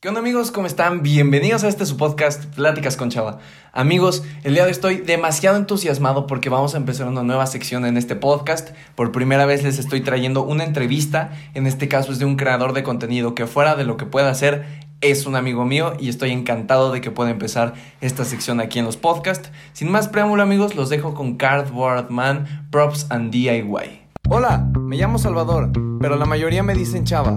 ¿Qué onda amigos? ¿Cómo están? Bienvenidos a este su podcast, Pláticas con Chava. Amigos, el día de hoy estoy demasiado entusiasmado porque vamos a empezar una nueva sección en este podcast. Por primera vez les estoy trayendo una entrevista, en este caso es de un creador de contenido que fuera de lo que pueda hacer es un amigo mío y estoy encantado de que pueda empezar esta sección aquí en los podcasts. Sin más preámbulo amigos, los dejo con Cardboard Man, Props and DIY. Hola, me llamo Salvador, pero la mayoría me dicen Chava.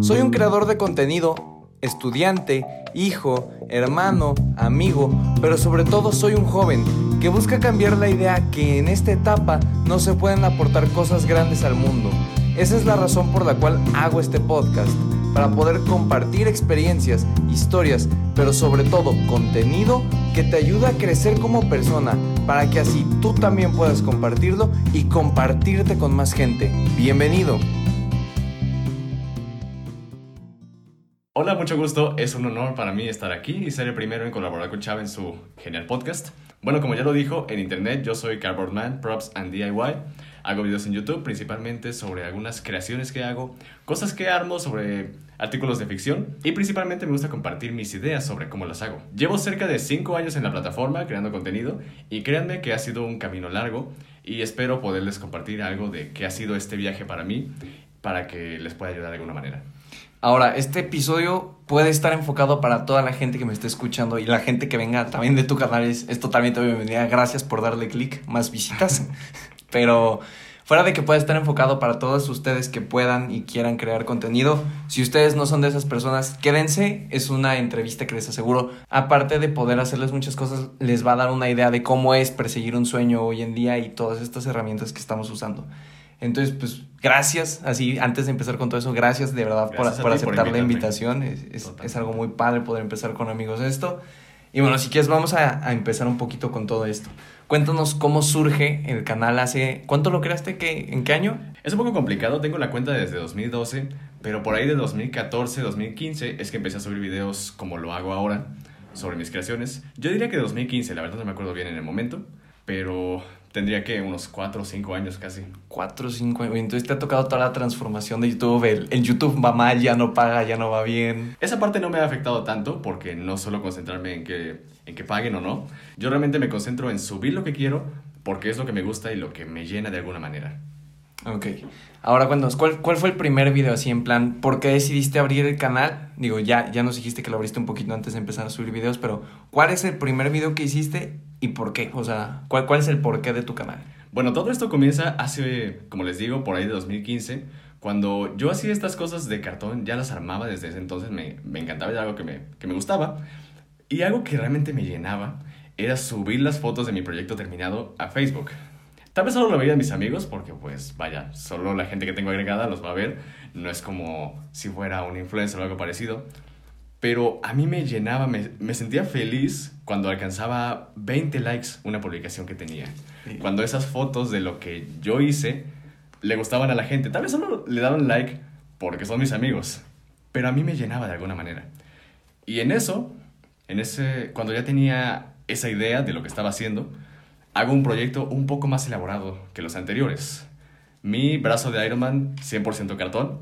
Soy un creador de contenido estudiante, hijo, hermano, amigo, pero sobre todo soy un joven que busca cambiar la idea que en esta etapa no se pueden aportar cosas grandes al mundo. Esa es la razón por la cual hago este podcast, para poder compartir experiencias, historias, pero sobre todo contenido que te ayuda a crecer como persona, para que así tú también puedas compartirlo y compartirte con más gente. Bienvenido. Hola, mucho gusto. Es un honor para mí estar aquí y ser el primero en colaborar con Chava en su genial podcast. Bueno, como ya lo dijo, en internet yo soy Cardboard Man, Props and DIY. Hago videos en YouTube principalmente sobre algunas creaciones que hago, cosas que armo sobre artículos de ficción y principalmente me gusta compartir mis ideas sobre cómo las hago. Llevo cerca de 5 años en la plataforma creando contenido y créanme que ha sido un camino largo y espero poderles compartir algo de qué ha sido este viaje para mí para que les pueda ayudar de alguna manera. Ahora, este episodio puede estar enfocado para toda la gente que me esté escuchando y la gente que venga también de tu canal es, es totalmente bienvenida. Gracias por darle clic, más visitas. Pero fuera de que pueda estar enfocado para todos ustedes que puedan y quieran crear contenido, si ustedes no son de esas personas, quédense. Es una entrevista que les aseguro, aparte de poder hacerles muchas cosas, les va a dar una idea de cómo es perseguir un sueño hoy en día y todas estas herramientas que estamos usando. Entonces, pues gracias, así antes de empezar con todo eso, gracias de verdad por, aceptar la invitación. Es, es, algo muy padre poder empezar con amigos esto. Y bueno, si quieres, vamos a, a, empezar un poquito con todo esto. Cuéntanos cómo surge el canal hace... ¿Cuánto lo creaste? ¿Qué, ¿En qué año? Es un poco complicado, tengo la cuenta desde 2012, pero por ahí de 2014, 2015 es que empecé a subir videos como lo hago ahora sobre mis creaciones. Yo diría que 2015, la verdad no me acuerdo bien en el momento, pero tendría que unos 4 o 5 años casi. 4 o 5 años. Entonces te ha tocado toda la transformación de YouTube. El, YouTube va mal, ya no paga, ya no va bien. Esa parte no me ha afectado tanto porque no solo concentrarme en que, en que paguen o no. Yo realmente me concentro en subir lo que quiero porque es lo que me gusta y lo que me llena de alguna manera. Ok. Ahora cuéntanos, ¿cuál, ¿cuál fue el primer video así en plan? ¿Por qué decidiste abrir el canal? Digo, ya, ya nos dijiste que lo abriste un poquito antes de empezar a subir videos, pero ¿cuál es el primer video que hiciste y por qué? O sea, ¿cuál, cuál es el porqué de tu canal? Bueno, todo esto comienza hace, como les digo, por ahí de 2015. Cuando yo hacía estas cosas de cartón, ya las armaba desde ese entonces, me, me encantaba, era algo que me, que me gustaba. Y algo que realmente me llenaba era subir las fotos de mi proyecto terminado a Facebook. Tal vez solo lo veían mis amigos, porque pues vaya, solo la gente que tengo agregada los va a ver. No es como si fuera un influencer o algo parecido. Pero a mí me llenaba, me, me sentía feliz cuando alcanzaba 20 likes una publicación que tenía. Cuando esas fotos de lo que yo hice le gustaban a la gente. Tal vez solo le daban like porque son mis amigos. Pero a mí me llenaba de alguna manera. Y en eso, en ese, cuando ya tenía esa idea de lo que estaba haciendo, hago un proyecto un poco más elaborado que los anteriores. Mi brazo de Iron Man, 100% cartón.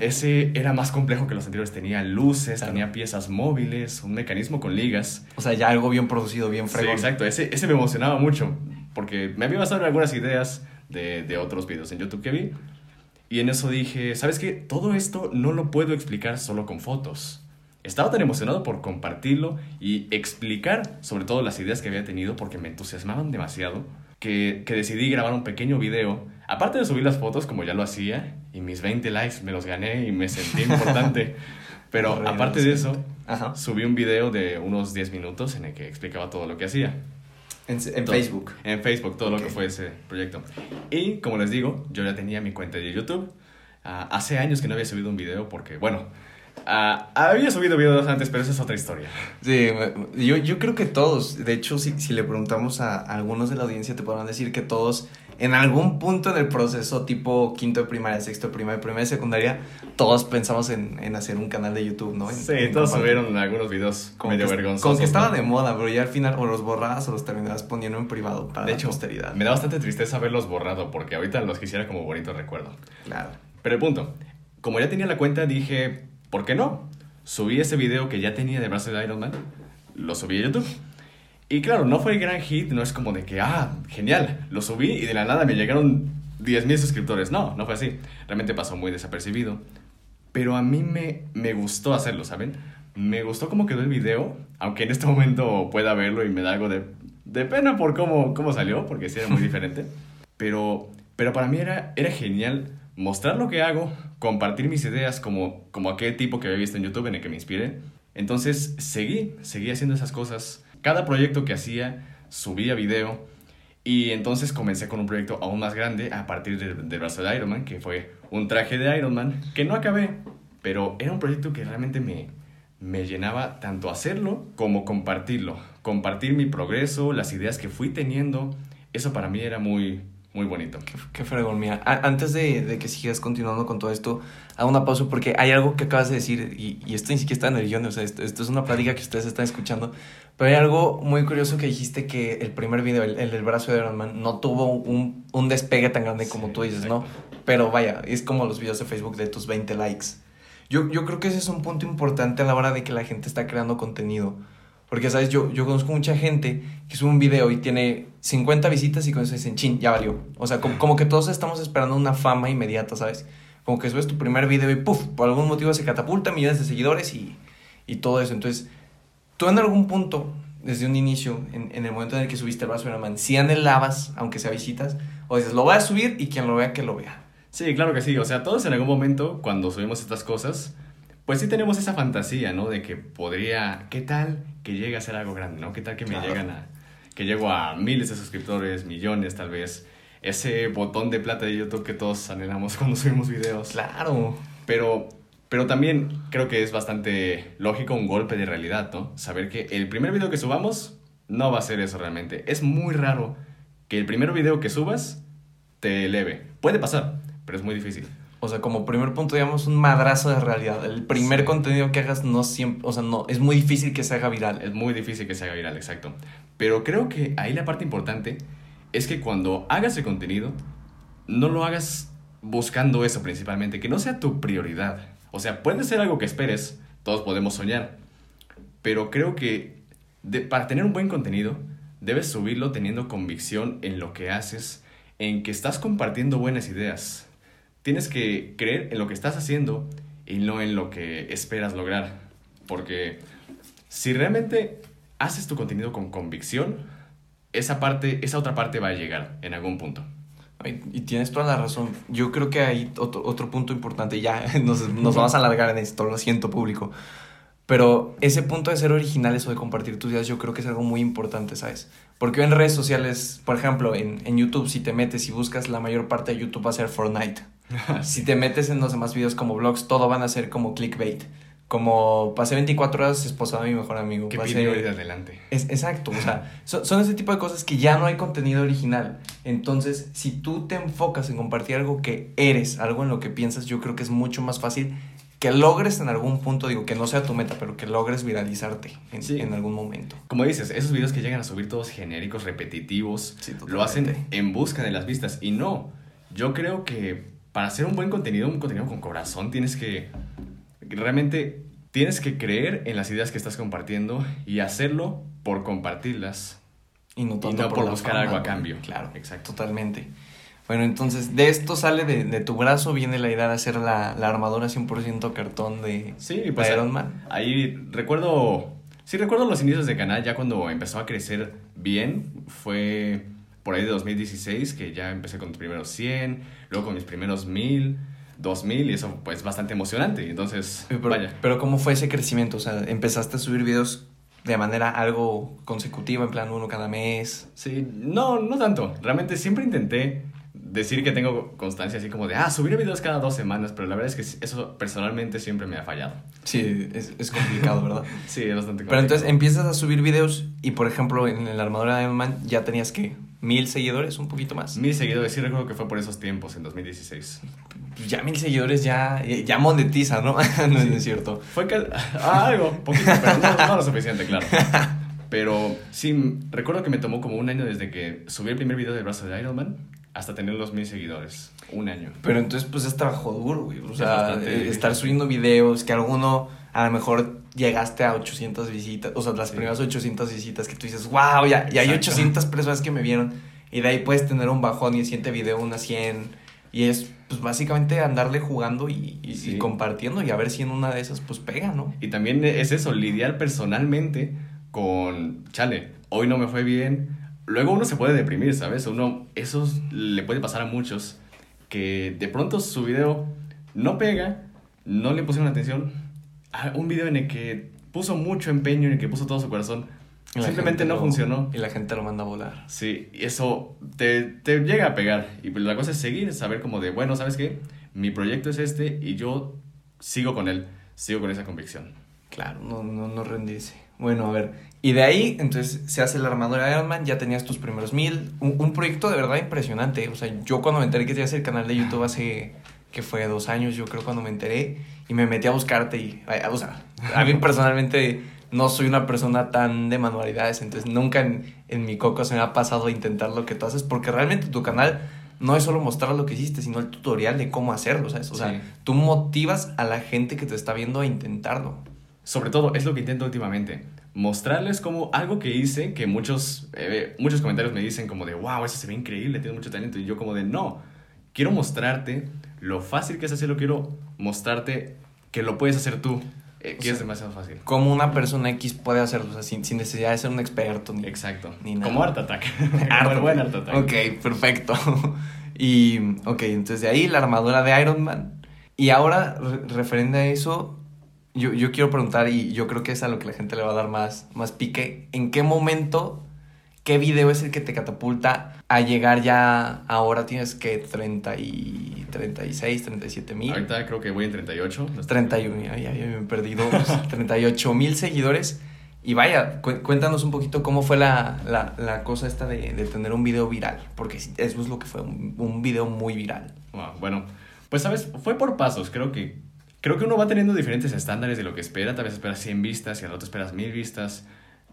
Ese era más complejo que los anteriores. Tenía luces, tenía piezas móviles, un mecanismo con ligas. O sea, ya algo bien producido, bien fregón. Sí, exacto. Ese, ese me emocionaba mucho porque me había basado en algunas ideas de, de otros videos en YouTube que vi. Y en eso dije, ¿sabes qué? Todo esto no lo puedo explicar solo con fotos. Estaba tan emocionado por compartirlo y explicar sobre todo las ideas que había tenido porque me entusiasmaban demasiado que, que, decidí grabar un pequeño video. Aparte de subir las fotos como ya lo hacía y mis 20 likes me los gané y me sentí importante. Pero aparte de eso, subí un video de unos 10 minutos en el que explicaba todo lo que hacía. En, Facebook. En Facebook, todo lo que fue ese proyecto. Y como les digo, yo ya tenía mi cuenta de YouTube. Uh, hace años que no había subido un video porque, bueno, Uh, había subido videos antes, pero esa es otra historia. Sí, yo, yo creo que todos, de hecho, si, si le preguntamos a, algunos de la audiencia, te podrán decir que todos, en algún punto del proceso, tipo quinto de primaria, sexto de primaria, primera de secundaria, todos pensamos en, en hacer un canal de YouTube, ¿no? sí, todos subieron algunos videos como medio vergonzosos. Como que estaba de moda, pero ya al final o los borrabas o los terminabas poniendo en privado para de hecho, posteridad. Me da bastante tristeza verlos borrado, porque ahorita los quisiera como bonito recuerdo. Claro. Pero el punto, como ya tenía la cuenta, dije ¿por qué no? subí ese video que ya tenía de de Iron Man, lo subí a YouTube. Y claro, no fue el gran hit, no es como de que, ah, genial, lo subí y de la nada me llegaron 10.000 suscriptores. No, no fue así. Realmente pasó muy desapercibido. Pero a mí me, me gustó hacerlo, ¿saben? Me gustó cómo quedó el video, aunque en este momento pueda verlo y me da algo de, de pena por cómo, cómo salió, porque sí era muy diferente. Pero, pero para mí era, era genial mostrar lo que hago, compartir mis ideas como, como aquel tipo que había visto en YouTube en el que me inspiré. Entonces seguí, seguí haciendo esas cosas. Cada proyecto que hacía, subía video. Y entonces comencé con un proyecto aún más grande a partir del, del brazo de Iron Man, que fue un traje de Iron Man, que no acabé, pero era un proyecto que realmente me, me llenaba tanto hacerlo como compartirlo. Compartir mi progreso, las ideas que fui teniendo. Eso para mí era muy, muy bonito. Qué, qué fregón, mira. A- antes de, de que sigas continuando con todo esto, hago una pausa porque hay algo que acabas de decir y, y esto ni siquiera está en el guion, o sea, esto, esto es una plática que ustedes están escuchando, pero hay algo muy curioso que dijiste que el primer video, el, el del brazo de Iron Man, no tuvo un, un despegue tan grande como Sí, tú dices, ¿no? Pero vaya, es como los videos de Facebook de tus 20 likes. Yo, yo creo que ese es un punto importante a la hora de que la gente está creando contenido. Porque, ¿sabes? Yo, yo conozco mucha gente que sube un video y tiene 50 visitas y con eso dicen, chin, ya valió. O sea, como, como que todos estamos esperando una fama inmediata, ¿sabes? Como que subes tu primer video y puff, por algún motivo se catapulta millones de seguidores y, y todo eso. Entonces, tú en algún punto, desde un inicio, en, en el momento en el que subiste el brazo de la man, si anhelabas, aunque sea visitas, o dices, lo voy a subir y quien lo vea, que lo vea. Sí, claro que sí. O sea, todos en algún momento, cuando subimos estas cosas, pues sí tenemos esa fantasía, ¿no? De que podría, ¿qué tal que llegue a ser algo grande, ¿no? ¿Qué tal que me Claro. llegan a, que llego a miles de suscriptores, millones tal vez? Ese botón de plata de YouTube que todos anhelamos cuando subimos videos. Claro. Pero, pero también creo que es bastante lógico un golpe de realidad, ¿no? Saber que el primer video que subamos no va a ser eso realmente. Es muy raro que el primer video que subas te eleve. Puede pasar, pero es muy difícil. O sea, como primer punto, digamos, un madrazo de realidad. El primer Sí. contenido que hagas no siempre, o sea, no, es muy difícil que se haga viral. Es muy difícil que se haga viral, exacto. Pero creo que ahí la parte importante es que cuando hagas el contenido, no lo hagas buscando eso principalmente, que no sea tu prioridad. O sea, puede ser algo que esperes, todos podemos soñar, pero creo que de- para tener un buen contenido, debes subirlo teniendo convicción en lo que haces, en que estás compartiendo buenas ideas. Tienes que creer en lo que estás haciendo y no en lo que esperas lograr. Porque si realmente haces tu contenido con convicción, esa parte, esa otra parte va a llegar en algún punto. Y tienes toda la razón. Yo creo que hay otro, otro punto importante. Ya nos, nos vamos a alargar en esto, lo siento, público. Pero ese punto de ser originales o de compartir tus ideas, yo creo que es algo muy importante, ¿sabes? Porque en redes sociales, por ejemplo, en, en YouTube, si te metes y buscas, la mayor parte de YouTube va a ser Fortnite. Si te metes en los demás videos como vlogs, todo van a ser como clickbait. Como pasé 24 horas esposado a mi mejor amigo. ¿Qué pasé- pide de adelante? es, exacto, o sea, son, son ese tipo de cosas que ya no hay contenido original. Entonces, si tú te enfocas en compartir algo que eres, algo en lo que piensas, yo creo que es mucho más fácil que logres en algún punto, digo, que no sea tu meta, pero que logres viralizarte en, Sí. en algún momento. Como dices, esos videos que llegan a subir todos genéricos, repetitivos, Sí, lo hacen en busca de las vistas. Y no, yo creo que para hacer un buen contenido, un contenido con corazón, tienes que realmente tienes que creer en las ideas que estás compartiendo y hacerlo por compartirlas. Y no Y tanto no por buscar fama, algo a cambio. Claro, Exacto. totalmente. Bueno, entonces, de esto sale de, de tu brazo, viene la idea de hacer la, la armadura 100% cartón de, Sí, de pues Iron Man. ahí recuerdo, sí recuerdo los inicios del canal, ya cuando empezó a crecer bien, fue por ahí de 2016 que ya empecé con mis primeros 100, luego con mis primeros 1000, 2000 y eso pues bastante emocionante, entonces Pero, vaya. pero ¿cómo fue ese crecimiento? O sea, empezaste a subir videos de manera algo consecutiva, en plan uno cada mes. Sí, no, no tanto, realmente siempre intenté decir que tengo constancia así como de, ah, subir videos cada dos semanas, pero la verdad es que eso personalmente siempre me ha fallado. Sí, es, es complicado, ¿verdad? Sí, es bastante Pero complicado. entonces empiezas a subir videos y, por ejemplo, en la armadura de Man ya tenías que mil seguidores, un poquito más. Mil seguidores, sí recuerdo que fue por esos tiempos, en 2016. Pues ya mil seguidores ya, ya monetiza, ¿no? no es cierto. Fue que... ah, algo, poquito, pero no, no lo suficiente, claro. Pero sí, recuerdo que me tomó como un año desde que subí el primer video del brazo de Iron Man hasta tener los mil seguidores. Un año. Pero entonces, pues es trabajo duro, güey. O sea, bastante eh, estar subiendo videos, que alguno, a lo mejor llegaste a 800 visitas, o sea, las primeras 800 visitas que tú dices, wow, ya, ya hay 800 personas que me vieron. Y de ahí puedes tener un bajón y el siguiente video unas 100. Y es, pues, básicamente andarle jugando y, y- y Sí. compartiendo y a ver si en una de esas, pues, pega, ¿no? Y también es eso, lidiar personalmente con, chale, hoy no me fue bien. Luego uno se puede deprimir, ¿sabes? Uno, eso le puede pasar a muchos, que de pronto su video no pega, no le pusieron atención. A un video en el que puso mucho empeño, en el que puso todo su corazón, simplemente no lo- funcionó. Y la gente lo manda a volar. Sí, y eso te, te llega a pegar. Y la cosa es seguir, saber como de, bueno, ¿sabes qué? Mi proyecto es este y yo sigo con él, sigo con esa convicción. Claro, no, no, no rendirse. Bueno, a ver. Y de ahí, entonces, se hace la armadura de Iron Man, ya tenías tus primeros mil. Un, un proyecto de verdad impresionante. O sea, yo cuando me enteré que tenías el canal de YouTube hace, que fue dos años, yo creo, cuando me enteré, y me metí a buscarte y, o sea, a mí personalmente no soy una persona tan de manualidades, entonces nunca en, en mi coco se me ha pasado a intentar lo que tú haces, porque realmente tu canal no es solo mostrar lo que hiciste, sino el tutorial de cómo hacerlo, ¿sabes? O sea, Sí. tú motivas a la gente que te está viendo a intentarlo. Sobre todo, es lo que intento últimamente. Mostrarles como algo que hice, que muchos, eh, muchos comentarios me dicen como de, wow, eso se ve increíble, tienes mucho talento. Y yo como de, no, quiero mostrarte lo fácil que es hacerlo, quiero mostrarte que lo puedes hacer tú, eh, que sea, es demasiado fácil. cómo una persona X puede hacerlo, o sea, sin, sin necesidad de ser un experto. Ni, Exacto. Ni nada. como Art Attack. Art como buen Art Attack. Ok, perfecto. Y, ok, entonces de ahí la armadura de Iron Man. Y ahora, re- referente a eso, yo, yo quiero preguntar, y yo creo que es a lo que la gente le va a dar más, más pique, ¿en qué momento, qué video es el que te catapulta a llegar ya, ahora tienes que 30 y 36, 37 mil? Ahorita creo que voy en 38. no estoy- 31, ya, ya, ya me he perdido 38 mil seguidores. Y vaya, cu- cuéntanos un poquito cómo fue la, la, la cosa esta de, de tener un video viral, porque eso es lo que fue, un, un video muy viral. Wow, bueno, pues sabes, fue por pasos. Creo que, creo que uno va teniendo diferentes estándares de lo que espera. Tal vez esperas 100 vistas y al otro esperas 1000 vistas.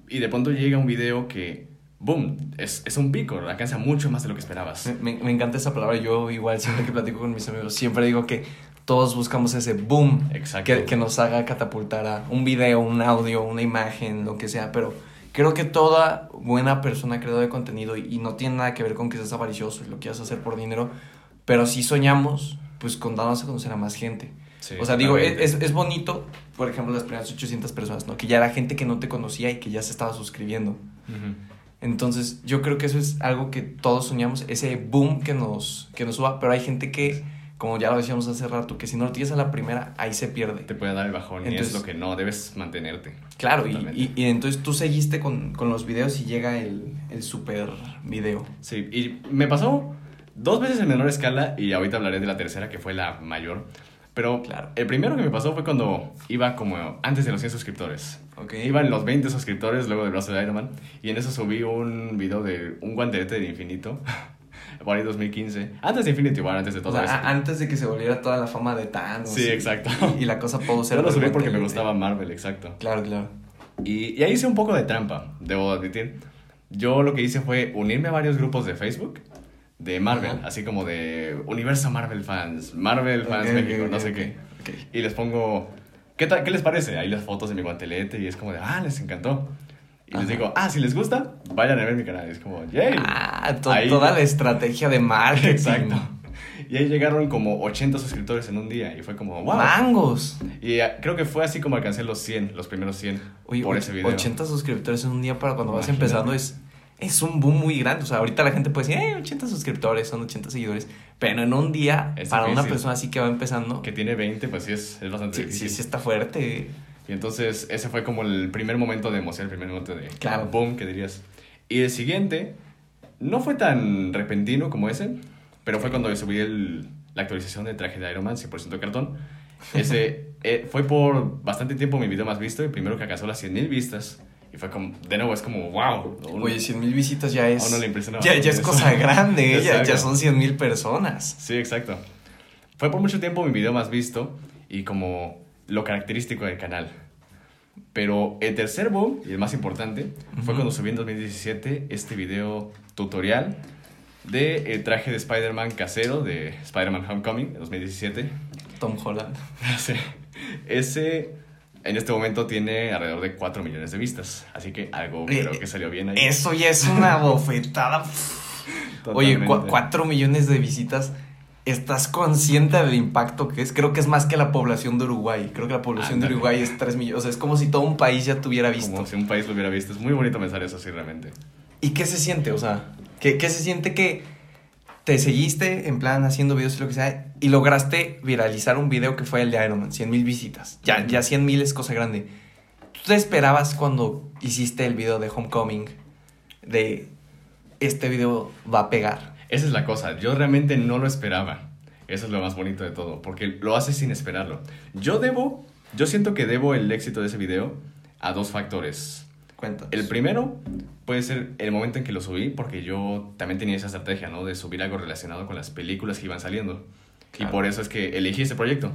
Y de pronto llega un video que, boom, es, es un pico, alcanza mucho más de lo que esperabas. Me, me- me encanta esa palabra, yo igual siempre que platico con mis amigos, siempre digo que todos buscamos ese boom que, que nos haga catapultar a un video, un audio, una imagen, lo que sea, pero creo que toda buena persona creadora de contenido, y, y no tiene nada que ver con que seas avaricioso y lo quieras hacer por dinero, pero sí soñamos, pues, con darnos a conocer a más gente. Sí, o sea, digo, es, es, bonito, por ejemplo, las primeras 800 personas, ¿no? Que ya era gente que no te conocía y que ya se estaba suscribiendo. Ujú. Entonces, yo creo que eso es algo que todos soñamos, ese boom que nos, que nos suba, pero hay gente que, como ya lo decíamos hace rato, que si no lo tienes a la primera, ahí se pierde. Te puede dar el bajón y Entonces- es lo que no, debes mantenerte. Claro, y, y, y entonces tú seguiste con, con los videos y llega el, el super video. Sí, y me pasó dos veces en menor escala y ahorita hablaré de la tercera que fue la mayor. Pero Claro. el primero que me pasó fue cuando iba como antes de los 100 suscriptores. Ok. Iban los 20 suscriptores luego del brazo de Iron Man y en eso subí un video de un guantelete de infinito. Por ahí 2015. Antes de Infinity War, antes de O todo sea, eso. a- antes de que se volviera toda la fama de Thanos. Sí, y- exacto. Y, la cosa pudo ser... Yo lo subí porque me gustaba Marvel, exacto. Claro, claro. Y, y ahí hice un poco de trampa, debo admitir. Yo lo que hice fue unirme a varios grupos de Facebook de Marvel, Ajá. así como de Universo Marvel Fans, Marvel Fans Ok, México, ok, no sé ok, qué. Y les pongo, ¿qué, ¿qué les parece? Ahí las fotos de mi guantelete y es como de, ah, les encantó. Y les Ajá. digo, ah, si les gusta, vayan a ver mi canal. Y es como, yay. Ah, to- Ahí- toda la estrategia de marketing. Exacto. Y ahí llegaron como 80 suscriptores en un día y fue como, wow. ¡Mangos! Y ah, creo que fue así como alcancé los 100, los primeros 100 Oye, por ese video. 80 suscriptores en un día para cuando vas Imagínate. empezando es, es un boom muy grande. O sea, ahorita la gente puede decir, eh, 80 suscriptores, son 80 seguidores. Pero en un día, Es para una difícil. persona así que va empezando, Que tiene 20, pues sí es, es bastante sí, sí, difícil. sí está fuerte. Y entonces ese fue como el primer momento de emoción, el primer momento de Claro. boom, que dirías. Y el siguiente no fue tan repentino como ese, pero fue cuando subí el- la actualización del traje de Iron Man, 100% de cartón. Ese eh, fue por bastante tiempo mi video más visto, el primero que alcanzó las 100.000 vistas. Y fue como, de nuevo, es como, wow. Un- Oye, 100 mil visitas ya es... A uno le ya, ya es cosa grande, ¿eh? ya, ya son 100 mil personas. Sí, exacto. Fue por mucho tiempo mi video más visto y como lo característico del canal. Pero el tercer boom, y el más importante, fue Ujú. cuando subí en 2017 este video tutorial de el traje de Spider-Man casero de Spider-Man Homecoming de 2017. Tom Holland. Sí. Ese En este momento tiene alrededor de 4 millones de vistas. Así que algo Eh, creo que salió bien ahí. Eso ya es una bofetada. Oye, Totalmente. cua- 4 millones de visitas. ¿Estás consciente del impacto que es? Creo que es más que la población de Uruguay. Creo que la población de Ándale. Uruguay es 3 millones. O sea, es como si todo un país ya tuviera visto. Como si un país lo hubiera visto. Es muy bonito pensar eso, sí, realmente. ¿Y qué se siente? O sea, ¿qué, qué se siente que te seguiste en plan haciendo videos y lo que sea y lograste viralizar un video que fue el de Iron Man, 100 mil visitas? Ya, ya 100 mil es cosa grande. ¿Tú te esperabas cuando hiciste el video de Homecoming de este video va a pegar? Esa es la cosa. Yo realmente no lo esperaba. Eso es lo más bonito de todo. Porque lo haces sin esperarlo. Yo debo. Yo siento que debo el éxito de ese video a dos factores. Cuéntanos. El primero puede ser el momento en que lo subí, porque yo también tenía esa estrategia, ¿no? De subir algo relacionado con las películas que iban saliendo. Claro. Y por eso es que elegí este proyecto.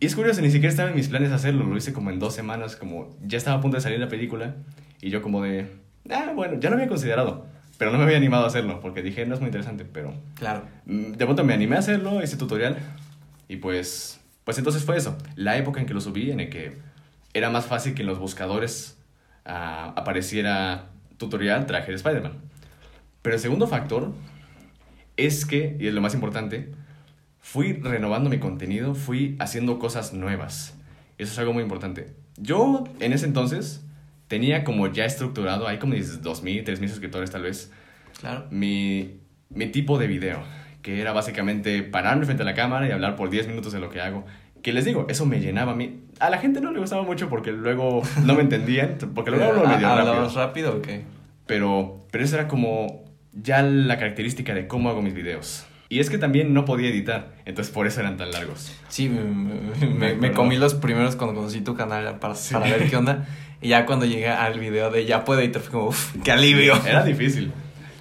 Y es curioso, ni siquiera estaba en mis planes hacerlo. Lo hice como en dos semanas, como ya estaba a punto de salir la película. Y yo como de, ah, bueno, ya lo había considerado. Pero no me había animado a hacerlo, porque dije, no es muy interesante, pero... Claro. Mm, De pronto me animé a hacerlo, ese tutorial. Y pues, pues entonces fue eso. La época en que lo subí, en el que era más fácil que en los buscadores apareciera tutorial traje de Spider-Man. Pero el segundo factor es que, y es lo más importante, fui renovando mi contenido, fui haciendo cosas nuevas. Eso es algo muy importante. Yo, en ese entonces, tenía como ya estructurado, hay como 2.000, 3.000 suscriptores tal vez, Claro. mi, mi tipo de video, que era básicamente pararme frente a la cámara y hablar por 10 minutos de lo que hago. Que les digo, eso me llenaba a mí. A la gente no le gustaba mucho porque luego no me entendían, porque luego hablo medio rápido. ¿Hablabas rápido o qué? Pero, pero eso era como ya la característica de cómo hago mis videos. Y es que también no podía editar, entonces por eso eran tan largos. Sí, me, comí los primeros cuando conocí tu canal para, Sí. para ver qué onda. Y ya cuando llegué al video de ya puedo editar, fue como, uff, qué alivio. Era difícil.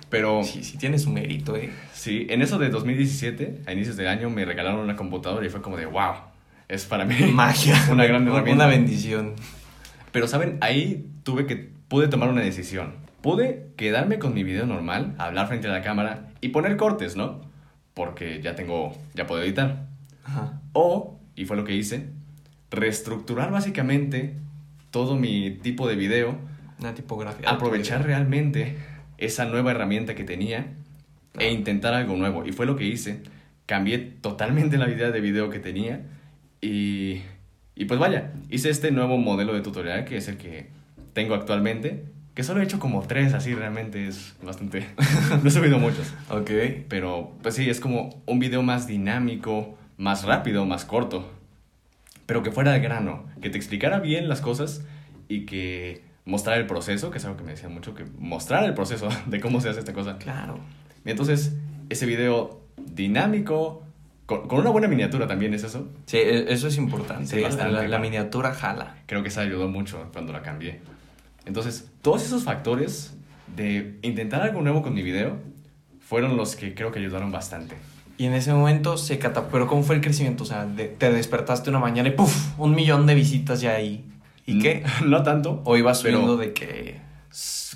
Pero Sí, sí tiene su mérito, eh. sí, en eso de 2017, a inicios del año, me regalaron una computadora y fue como de, wow, es para mí Magia. una gran herramienta. Una bendición. Pero, ¿saben? Ahí tuve que... Pude tomar una decisión. Pude quedarme con mi video normal, hablar frente a la cámara y poner cortes, ¿no? Porque ya tengo... Ya puedo editar. Ajá. O, y fue lo que hice, reestructurar básicamente todo mi tipo de video, Una tipografía. aprovechar realmente esa nueva herramienta que tenía e intentar algo nuevo. Y fue lo que hice. Cambié totalmente la idea de video que tenía y, y pues vaya, hice este nuevo modelo de tutorial que es el que tengo actualmente, que solo he hecho como tres así, realmente es bastante... no he subido muchos. Ok. Pero, pues sí, es como un video más dinámico, más rápido, más corto. Pero que fuera de grano, que te explicara bien las cosas y que mostrara el proceso, que es algo que me decían mucho, que mostrar el proceso de cómo se hace esta cosa. Claro. Y entonces, ese video dinámico, con, con una buena miniatura también es eso. Sí, e- eso es importante. Sí, bastante, la, miniatura jala. Creo que eso ayudó mucho cuando la cambié. Entonces, todos esos factores de intentar algo nuevo con mi video fueron los que creo que ayudaron bastante. Y en ese momento se catapultó. Pero ¿cómo fue el crecimiento? O sea, de- te despertaste una mañana y ¡puf! Un millón de visitas ya ahí. ¿Y qué? No tanto. O ibas subiendo de que.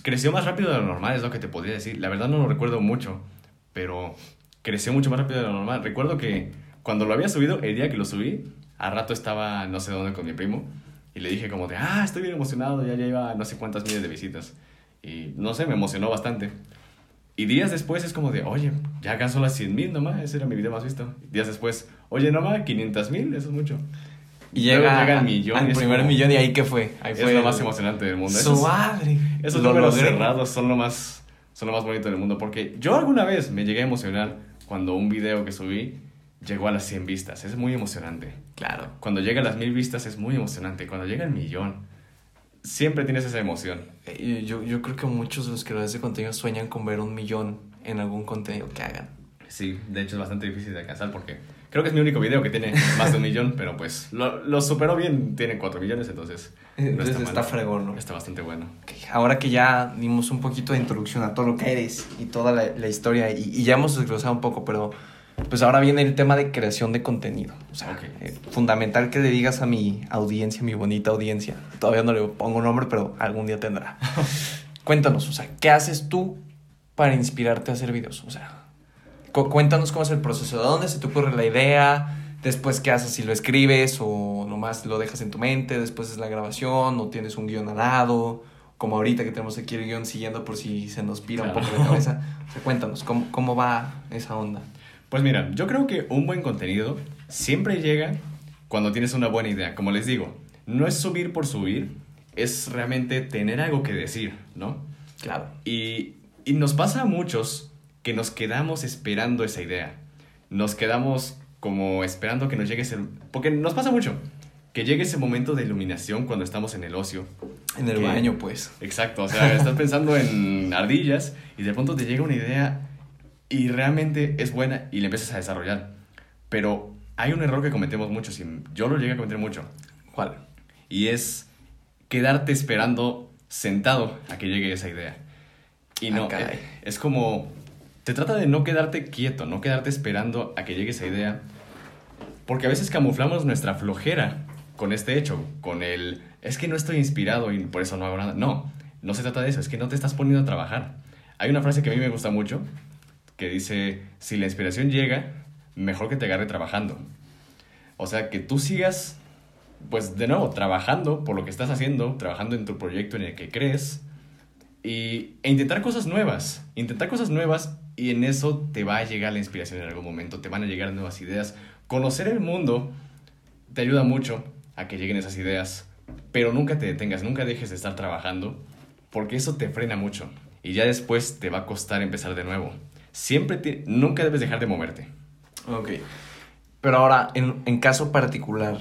Creció más rápido de lo normal, es lo que te podría decir. La verdad no lo recuerdo mucho, pero creció mucho más rápido de lo normal. Recuerdo que cuando lo había subido, el día que lo subí, a rato estaba no sé dónde con mi primo y le dije como de, ah, estoy bien emocionado, ya lleva no sé cuántas miles de visitas. Y no sé, me emocionó bastante. Y días después es como de, oye, ya alcanzó las 100 mil nomás, ese era mi video más visto. Días después, oye, nomás, 500 mil, eso es mucho. Y llega, llega el millón. al primer como- millón y ahí qué fue. Ahí es fue lo más emocionante del mundo. Su Esos- madre. esos Lo números cerrados son lo más son lo más bonito del mundo porque yo alguna vez me llegué a emocionar cuando un video que subí llegó a las 100 vistas. Es muy emocionante. Claro. Cuando llega a las 1000 vistas es muy emocionante. Cuando llega al millón, siempre tienes esa emoción. Eh, Yo, yo creo que muchos de los creadores de contenido sueñan con ver un millón en algún contenido que hagan. Sí, de hecho es bastante difícil de alcanzar porque creo que es mi único video que tiene más de un millón, pero pues lo, lo superó bien, tiene 4 millones, entonces no Entonces está, fregón, ¿no? Está bastante bueno. Ahora que ya dimos un poquito de introducción a todo lo que eres y toda la, la historia y, y ya hemos desglosado un poco, pero pues ahora viene el tema de creación de contenido. O sea, eh, fundamental que le digas a mi audiencia, mi bonita audiencia. Todavía no le pongo nombre, pero algún día tendrá. Cuéntanos, o sea, ¿qué haces tú para inspirarte a hacer videos? O sea, cu- cuéntanos cómo es el proceso, de dónde se te ocurre la idea, Después, ¿qué haces? Si lo escribes o nomás lo dejas en tu mente, después es la grabación o tienes un guion al lado, como ahorita que tenemos aquí el guion siguiendo por si se nos pira un poco de cabeza. O sea, cuéntanos, ¿cómo, ¿cómo va esa onda? Pues mira, yo creo que un buen contenido siempre llega cuando tienes una buena idea. Como les digo, no es subir por subir, es realmente tener algo que decir, ¿no? Claro. Y, y nos pasa a muchos que nos quedamos esperando esa idea. Nos quedamos como esperando que nos llegue ese... Porque nos pasa mucho. Que llegue ese momento de iluminación cuando estamos en el ocio. En el Que- baño, pues. Exacto, o sea, estás pensando en ardillas y de pronto te llega una idea y realmente es buena y la empiezas a desarrollar. Pero hay un error que cometemos muchos y yo lo llegué a cometer mucho. ¿Cuál? Y es quedarte esperando sentado a que llegue esa idea. Y Ah, no, caray. eh, es como, te trata de no quedarte quieto, no quedarte esperando a que llegue esa idea. Porque a veces camuflamos nuestra flojera con este hecho, con el, es que no estoy inspirado y por eso no hago nada. No, no se trata de eso, es que no te estás poniendo a trabajar. Hay una frase que a mí me gusta mucho, que dice, si la inspiración llega, mejor que te agarre trabajando. O sea, que tú sigas, pues de nuevo, trabajando por lo que estás haciendo, trabajando en tu proyecto en el que crees, y, e intentar cosas nuevas, intentar cosas nuevas y en eso te va a llegar la inspiración en algún momento, te van a llegar nuevas ideas. Conocer el mundo te ayuda mucho a que lleguen esas ideas, pero nunca te detengas, nunca dejes de estar trabajando, porque eso te frena mucho y ya después te va a costar empezar de nuevo. Siempre te, nunca debes dejar de moverte. Ok. Pero ahora, en, en caso particular,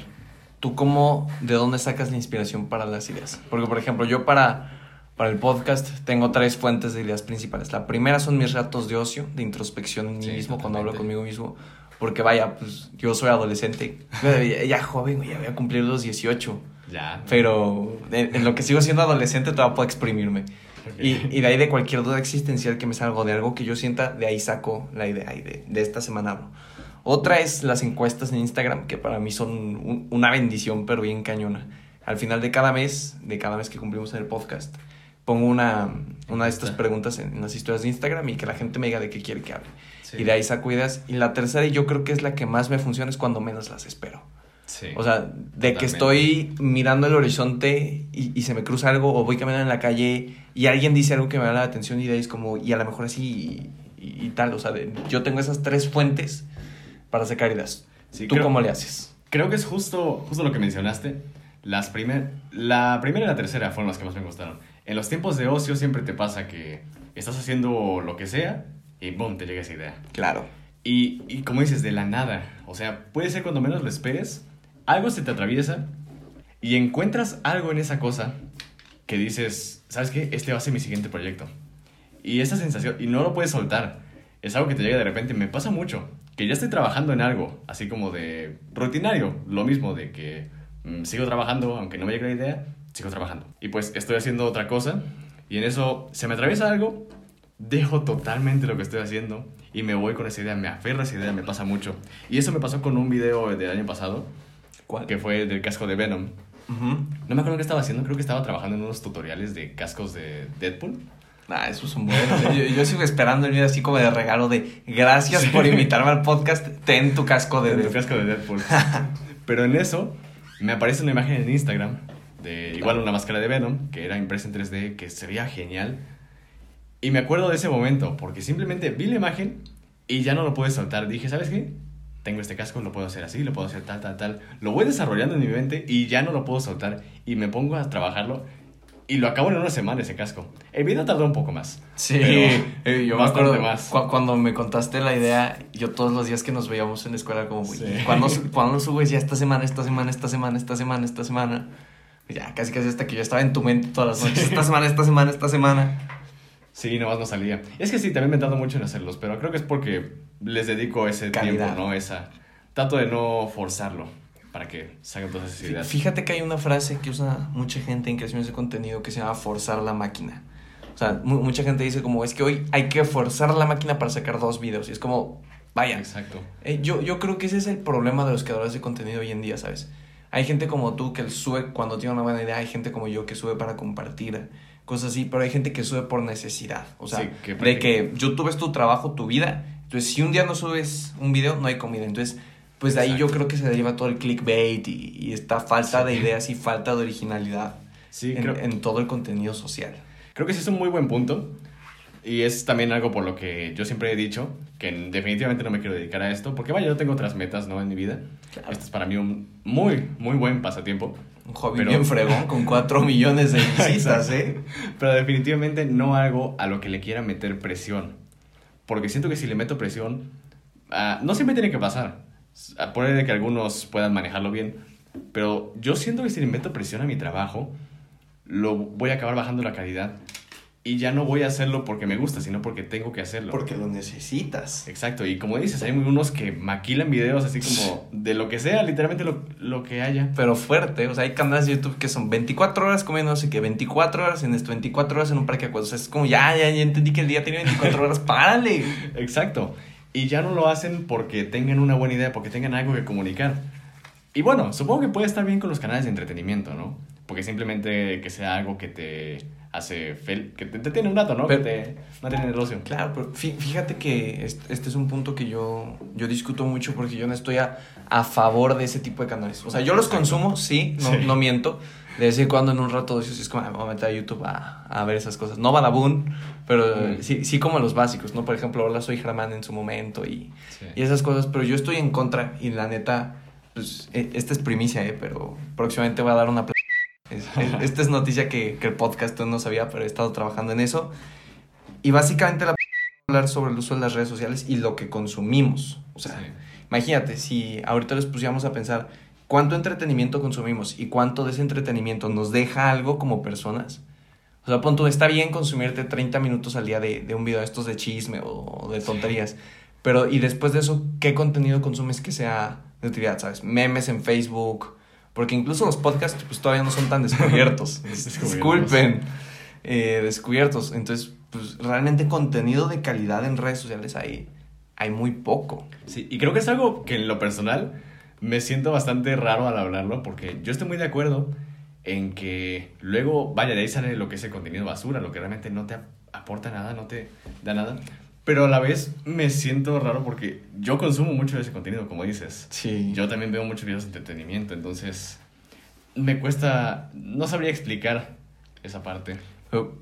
¿tú cómo, de dónde sacas la inspiración para las ideas? Porque, por ejemplo, yo para, para el podcast tengo tres fuentes de ideas principales. La primera son mis ratos de ocio, de introspección en mí Sí, mismo, cuando hablo conmigo mismo. Porque vaya, pues yo soy adolescente, ya, ya joven, ya voy a cumplir los 18. Ya. Pero en, en lo que sigo siendo adolescente todavía puedo exprimirme. Ok. Y, y de ahí de cualquier duda existencial que me salgo de algo que yo sienta, de ahí saco la idea y de, de esta semana hablo. Otra es las encuestas en Instagram, que para mí son un- una bendición, pero bien cañona. Al final de cada mes, de cada mes que cumplimos en el podcast, pongo una, una de estas preguntas en, en las historias de Instagram y que la gente me diga de qué quiere que hable. Sí. Y de ahí saco ideas. Y la tercera, y yo creo que es la que más me funciona, es cuando menos las espero. Sí. O sea, de que estoy mirando el horizonte y, y se me cruza algo o voy caminando en la calle y alguien dice algo que me da la atención y de ahí es como, y a lo mejor así y, y- y tal. O sea, de- yo tengo esas tres fuentes para sacar ideas. Sí, ¿Tú creo- cómo le haces? Creo que es justo, justo lo que mencionaste. Las primer, la primera y la tercera fueron las que más me gustaron. En los tiempos de ocio siempre te pasa que estás haciendo lo que sea y boom, te llega esa idea. Claro. Y, y como dices, de la nada. O sea, puede ser cuando menos lo esperes, algo se te atraviesa y encuentras algo en esa cosa que dices, ¿sabes qué? Este va a ser mi siguiente proyecto. Y esa sensación, y no lo puedes soltar, es algo que te llega de repente. Me pasa mucho, que ya estoy trabajando en algo, así como de rutinario, lo mismo, de que mm, sigo trabajando, aunque no me llegue la idea, sigo trabajando. Y pues estoy haciendo otra cosa, y en eso se me atraviesa algo, dejo totalmente lo que estoy haciendo y me voy con esa idea, me aferro a esa idea, me pasa mucho. Y eso me pasó con un video del año pasado, ¿Cuál? que fue del casco de Venom. No me acuerdo qué estaba haciendo, creo que estaba trabajando en unos tutoriales de cascos de Deadpool. Ah, esos son buenos. yo, yo sigo esperando el video así como de regalo de gracias por invitarme al podcast, ten tu casco de... De- casco de Deadpool. Pero en eso me aparece una imagen en Instagram de igual una máscara de Venom que era impresa en 3D, que se veía genial. Y me acuerdo de ese momento porque simplemente vi la imagen y ya no lo pude soltar. Dije, ¿sabes qué? Tengo este casco, lo puedo hacer así, lo puedo hacer tal, tal, tal. Lo voy desarrollando en mi mente y ya no lo puedo soltar. Y me pongo a trabajarlo y lo acabo en una semana ese casco. El video tardó un poco más. Sí, pero eh, yo me acuerdo más. cu- cuando me contaste la idea, yo todos los días que nos veíamos en la escuela como, Sí. "¿Y ¿cuándo, cuándo subes? Ya esta semana, esta semana, esta semana, esta semana, esta semana. Ya, casi casi hasta que yo estaba en tu mente todas las noches. Esta semana, esta semana, esta semana. Sí, nomás no salía. Es que sí, también me he tardado mucho en hacerlos, pero creo que es porque les dedico ese Calidad. tiempo, ¿no? Esa... Trato de no forzarlo para que salgan todas esas ideas. Fíjate que hay una frase que usa mucha gente en creaciones de contenido que se llama forzar la máquina. O sea, mu- mucha gente dice como, es que hoy hay que forzar la máquina para sacar dos videos. Y es como, vaya, Exacto. Eh, yo, yo creo que ese es el problema de los creadores de contenido hoy en día, ¿sabes? Hay gente como tú que sube cuando tiene una buena idea, hay gente como yo que sube para compartir, cosas así, pero hay gente que sube por necesidad. O sea, Sí, que de que YouTube es tu trabajo, tu vida. Entonces, si un día no subes un video, no hay comida. Entonces, pues de ahí yo creo que se deriva todo el clickbait y, y esta falta de ideas y falta de originalidad Sí, en, creo, en todo el contenido social. creo que sí es un muy buen punto. Y es también algo por lo que yo siempre he dicho que definitivamente no me quiero dedicar a esto, porque vaya, yo tengo otras metas, ¿no? En mi vida. Claro. Este es para mí un muy, muy buen pasatiempo. Un hobby Pero- bien fregón con 4 millones de visitas. ¿eh? Pero definitivamente no algo a lo que le quiera meter presión. Porque siento que si le meto presión, ah, no siempre tiene que pasar. Ah, Puede que algunos puedan manejarlo bien. Pero yo siento que si le meto presión a mi trabajo, lo voy a acabar bajando la calidad. Y ya no voy a hacerlo porque me gusta, sino porque tengo que hacerlo. Porque lo necesitas. Exacto, y como dices, hay unos que maquilan videos así como de lo que sea, literalmente lo, lo que haya. Pero fuerte, o sea, hay canales de YouTube que son 24 horas comiendo, no sé qué, 24 horas en esto, 24 horas en un parque acuático. O sea, es como, ya, ya, ya entendí que el día tiene 24 horas, párale. Exacto. Y ya no lo hacen porque tengan una buena idea, porque tengan algo que comunicar. Y bueno, supongo que puede estar bien con los canales de entretenimiento, ¿no? Porque simplemente que sea algo que te hace fel que te entretiene un rato, ¿no? Pero- que te mantiene el ocio. Claro, pero fí- fíjate que est- este es un punto que yo, yo discuto mucho porque yo no estoy a, a favor de ese tipo de canales. O sea, yo los consumo, sí, no, Sí. no miento. De vez en cuando en un rato de ocio, sí es como, "Ah, me voy a meter a YouTube a, a ver esas cosas. No Badabun, pero Mm. sí, sí como los básicos, ¿no? Por ejemplo, Hola, soy Germán en su momento y, Sí. y esas cosas. Pero yo estoy en contra y la neta, pues, e- esta es primicia, ¿eh? Pero próximamente voy a dar una... pl- es- es- esta es noticia que, que el podcast no sabía, pero he estado trabajando en eso. Y básicamente la hablar sobre el uso de las redes sociales y lo que consumimos. O sea, Sí. imagínate, si ahorita les pusiéramos a pensar cuánto entretenimiento consumimos y cuánto de ese entretenimiento nos deja algo como personas. O sea, pon está bien consumirte 30 minutos al día de, de un video de estos de chisme o, de tonterías. Pero, y después de eso, ¿qué contenido consumes que sea de utilidad, sabes? Memes en Facebook. Porque incluso los podcasts, pues todavía no son tan descubiertos. Disculpen. Eh, descubiertos. Entonces, pues realmente contenido de calidad en redes sociales hay, hay muy poco. Sí, y creo que es algo que en lo personal me siento bastante raro al hablarlo, porque yo estoy muy de acuerdo en que luego, vaya, de ahí sale lo que es el contenido basura, lo que realmente no te ap- aporta nada, no te da nada. Pero a la vez me siento raro porque yo consumo mucho de ese contenido, como dices. Sí. Yo también veo muchos videos de entretenimiento, entonces me cuesta, no sabría explicar esa parte.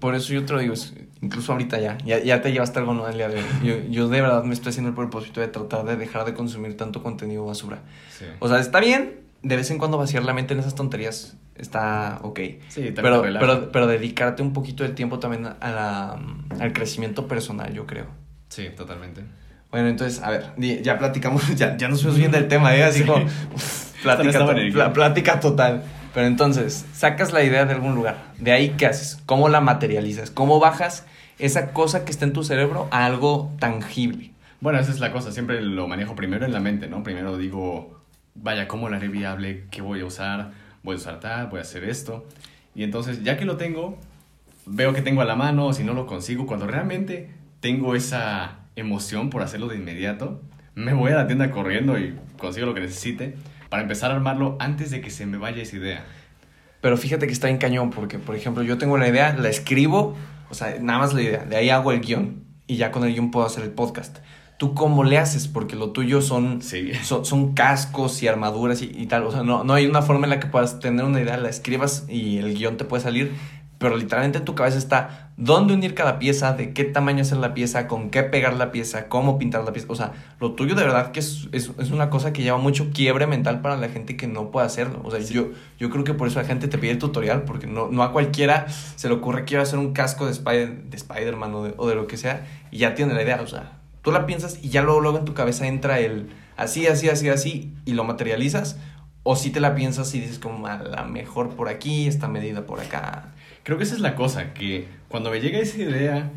Por eso yo te lo digo, incluso ahorita ya, ya, ya te llevaste algo nuevo el día de hoy. Yo, yo de verdad me estoy haciendo el propósito de tratar de dejar de consumir tanto contenido basura. Sí, O sea, está bien, de vez en cuando vaciar la mente en esas tonterías está ok. sí también Pero, pero, pero dedicarte un poquito de tiempo también a la, al crecimiento personal, yo creo. Sí, totalmente. Bueno, entonces, a ver, ya platicamos, ya, ya nos fuimos bien del tema, ¿eh? Así Sí. como, uf, plática, to- plática total. Pero entonces, sacas la idea de algún lugar. De ahí, ¿qué haces? ¿Cómo la materializas? ¿Cómo bajas esa cosa que está en tu cerebro a algo tangible? Bueno, esa es la cosa, siempre lo manejo primero en la mente, ¿no? Primero digo, vaya, ¿cómo lo haré viable? ¿Qué voy a usar? Voy a usar tal, voy a hacer esto. Y entonces, ya que lo tengo, veo que tengo a la mano, si no lo consigo, cuando realmente tengo esa emoción por hacerlo de inmediato, me voy a la tienda corriendo y consigo lo que necesite para empezar a armarlo antes de que se me vaya esa idea. Pero fíjate que está en cañón, porque, por ejemplo, yo tengo la idea, la escribo, o sea, nada más la idea, de ahí hago el guion, y ya con el guion puedo hacer el podcast. ¿Tú cómo le haces? Porque lo tuyo son, Sí. son, son cascos y armaduras y, y tal. O sea, no, no hay una forma en la que puedas tener una idea, la escribas y el guion te puede salir. Pero literalmente en tu cabeza está dónde unir cada pieza, de qué tamaño hacer la pieza, con qué pegar la pieza, cómo pintar la pieza. O sea, lo tuyo de verdad que es, es, es una cosa que lleva mucho quiebre mental para la gente que no puede hacerlo. O sea, Sí. yo, yo creo que por eso la gente te pide el tutorial, porque no, no a cualquiera se le ocurre quiero hacer un casco de, Spider, de Spider-Man o de, o de lo que sea y ya tiene la idea. O sea, tú la piensas y ya luego, luego en tu cabeza entra el así, así, así, así y lo materializas. O si te la piensas y dices como a la mejor por aquí, esta medida por acá. Creo que esa es la cosa, que cuando me llega esa idea,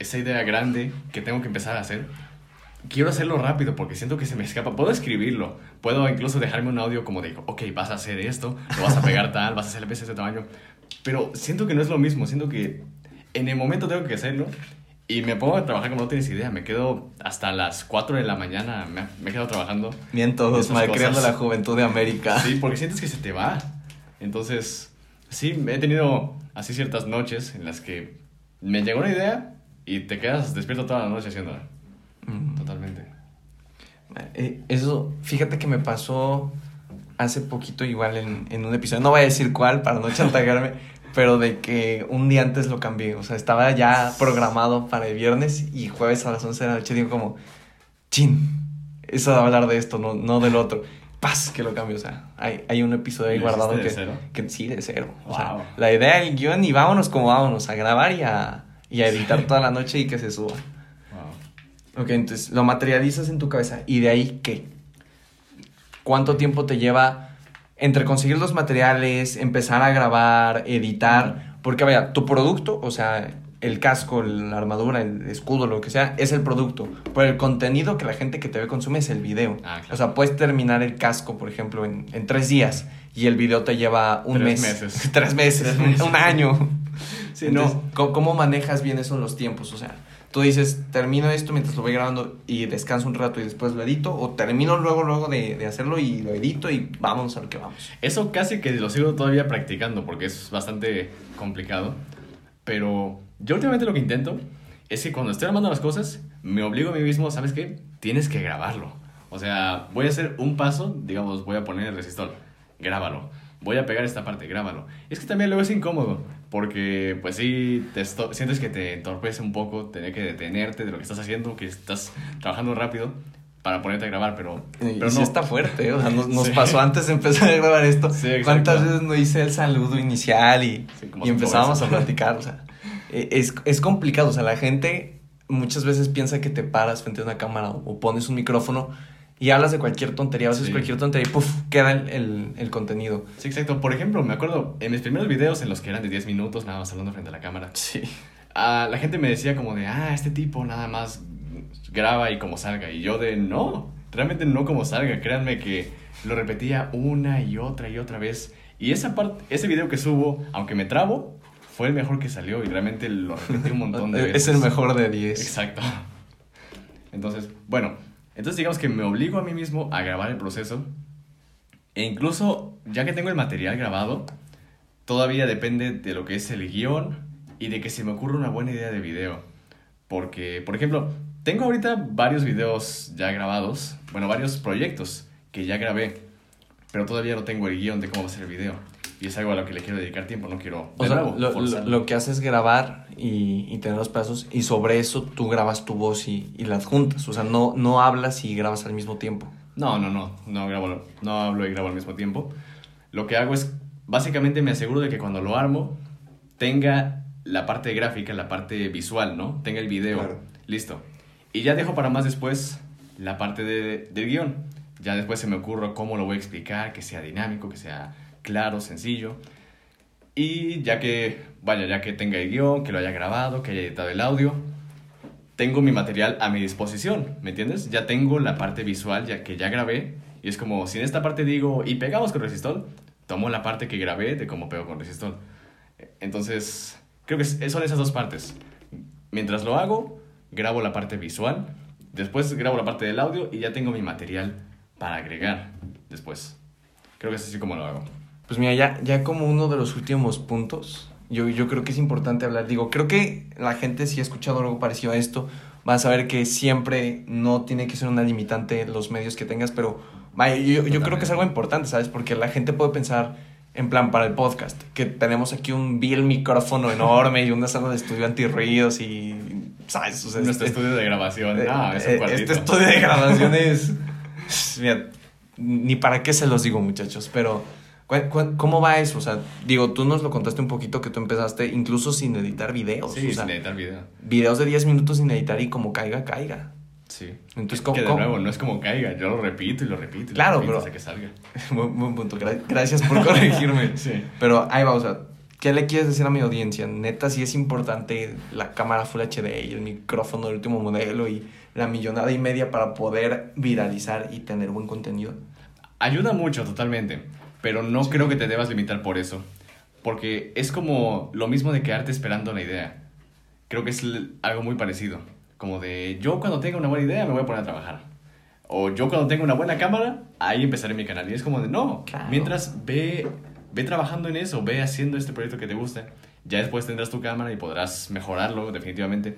esa idea grande que tengo que empezar a hacer, quiero hacerlo rápido porque siento que se me escapa. Puedo escribirlo, puedo incluso dejarme un audio como de, ok, vas a hacer esto, lo vas a pegar tal, vas a hacer de este tamaño, pero siento que no es lo mismo, siento que en el momento tengo que hacerlo y me pongo a trabajar como no tienes idea, me quedo hasta las 4 de la mañana, me, me quedo trabajando. Bien todos, malcriando la juventud de América. Sí, porque sientes que se te va. Entonces, sí, he tenido así ciertas noches en las que me llegó una idea y te quedas despierto toda la noche haciéndola. Mm. Totalmente. Eh, eso, fíjate que me pasó hace poquito igual en, en un episodio, no voy a decir cuál para no chantajearme, pero de que un día antes lo cambié, o sea, estaba ya programado para el viernes y jueves a las 11 de la noche digo como, chin, eso de hablar de esto, no, no del otro. Paz, que lo cambio, o sea, hay, hay un episodio ahí ¿Lo guardado que, de cero? que sí, de cero. O Wow. sea, la idea, el guion y vámonos como vámonos, a grabar y a, y a editar toda la noche y que se suba. Wow. Ok, entonces lo materializas en tu cabeza y de ahí qué? ¿Cuánto tiempo te lleva entre conseguir los materiales, empezar a grabar, editar? Porque vaya, tu producto, o sea, el casco, la armadura, el escudo, lo que sea, es el producto. Pero el contenido que la gente que te ve consume es el video. Ah, claro. O sea, puedes terminar el casco, por ejemplo, en, en tres días y el video te lleva un Tres mes. meses. tres meses, Tres meses. un año. Sí, Entonces, no. ¿cómo, cómo manejas bien eso en los tiempos? O sea, tú dices, termino esto mientras lo voy grabando y descanso un rato y después lo edito, o termino luego, luego de, de hacerlo y lo edito y vamos a lo que vamos. Eso casi que lo sigo todavía practicando porque es bastante complicado. Pero yo últimamente lo que intento es que cuando estoy armando las cosas, me obligo a mí mismo, ¿sabes qué? Tienes que grabarlo. O sea, voy a hacer un paso, digamos, voy a poner el resistor, grábalo. Voy a pegar esta parte, grábalo. Es que también luego es incómodo, porque pues sí, te sientes que te entorpece un poco tener que detenerte de lo que estás haciendo, que estás trabajando rápido para ponerte a grabar, pero, pero sí no. está fuerte, o sea, nos, nos Sí. pasó antes de empezar a grabar esto. Sí. ¿Cuántas veces no hice el saludo inicial y, y empezábamos a platicar? O sea, es, es complicado, o sea, la gente muchas veces piensa que te paras frente a una cámara o, o pones un micrófono y hablas de cualquier tontería, a veces Sí. cualquier tontería y puf, queda el, el, el contenido. Sí, exacto. Por ejemplo, me acuerdo en mis primeros videos en los que eran de 10 minutos, nada más hablando frente a la cámara. Sí. ah, la gente me decía como de, ah, este tipo nada más graba y como salga. Y yo de, no, realmente no como salga. Créanme que lo repetía una y otra y otra vez. Y esa parte, ese video que subo, aunque me trabo, fue el mejor que salió y realmente lo repetí un montón de veces. Es el mejor de 10. Exacto. Entonces, bueno, entonces digamos que me obligo a mí mismo a grabar el proceso. E incluso, ya que tengo el material grabado, todavía depende de lo que es el guion y de que se me ocurra una buena idea de video. Porque, por ejemplo, tengo ahorita varios videos ya grabados, bueno, varios proyectos que ya grabé, pero todavía no tengo el guion de cómo va a ser el video. Y es algo a lo que le quiero dedicar tiempo, no quiero... O de sea, nuevo, lo, lo, lo que haces es grabar y, y tener los pedazos y sobre eso tú grabas tu voz y, y las juntas. O sea, no, no hablas y grabas al mismo tiempo. No, no, no, no grabo, no hablo y grabo al mismo tiempo. Lo que hago es, básicamente me aseguro de que cuando lo armo, tenga la parte gráfica, la parte visual, ¿no? Tenga el video. Claro. Listo. Y ya dejo para más después la parte de- del guion. Ya después se me ocurre cómo lo voy a explicar, que sea dinámico, que sea claro, sencillo. Y ya que, vaya, ya que tenga el guion, que lo haya grabado, que haya editado el audio, tengo mi material a mi disposición, ¿me entiendes? Ya tengo la parte visual ya que ya grabé y es como si en esta parte digo y pegamos con resistol, tomo la parte que grabé de cómo pego con resistol. Entonces, creo que son esas dos partes. Mientras lo hago, grabo la parte visual, después grabo la parte del audio y ya tengo mi material para agregar después. Creo que es así como lo hago. Pues mira, ya, ya como uno de los últimos puntos, yo, yo creo que es importante hablar. Digo, creo que la gente si ha escuchado algo parecido a esto, va a saber que siempre no tiene que ser una limitante los medios que tengas, pero vaya, yo, yo creo que es algo importante, ¿sabes? Porque la gente puede pensar, en plan, para el podcast, que tenemos aquí un vil micrófono enorme y una sala de estudio antirruidos y, ¿sabes? O sea, Nuestro este- estudio de grabación, eh, ah, es eh, un cuartito. Este estudio de grabación es. Mira, ni para qué se los digo, muchachos, pero. ¿Cu- cu- ¿Cómo va eso? O sea, digo, tú nos lo contaste un poquito que tú empezaste incluso sin editar videos. Sí, o sea, sin editar video. videos de 10 minutos sin editar y como caiga, caiga. Sí. Entonces, que ¿cómo- de cómo? nuevo, no es como caiga, yo lo repito y lo repito. Y lo Claro, repito pero- hasta que salga. buen, buen punto. Gra- gracias por corregirme. Sí. Pero ahí va, o sea, ¿qué le quieres decir a mi audiencia? Neta, sí es importante la cámara Full HD y el micrófono del último modelo y la millonada y media para poder viralizar y tener buen contenido. Ayuda mucho, totalmente. Pero no Sí. creo que te debas limitar por eso. Porque es como lo mismo de quedarte esperando la idea. Creo que es algo muy parecido. Como de yo cuando tenga una buena idea me voy a poner a trabajar. O yo cuando tenga una buena cámara, ahí empezaré mi canal. Y es como de no. Claro. Mientras ve, ve trabajando en eso, ve haciendo este proyecto que te gusta. Ya después tendrás tu cámara y podrás mejorarlo definitivamente.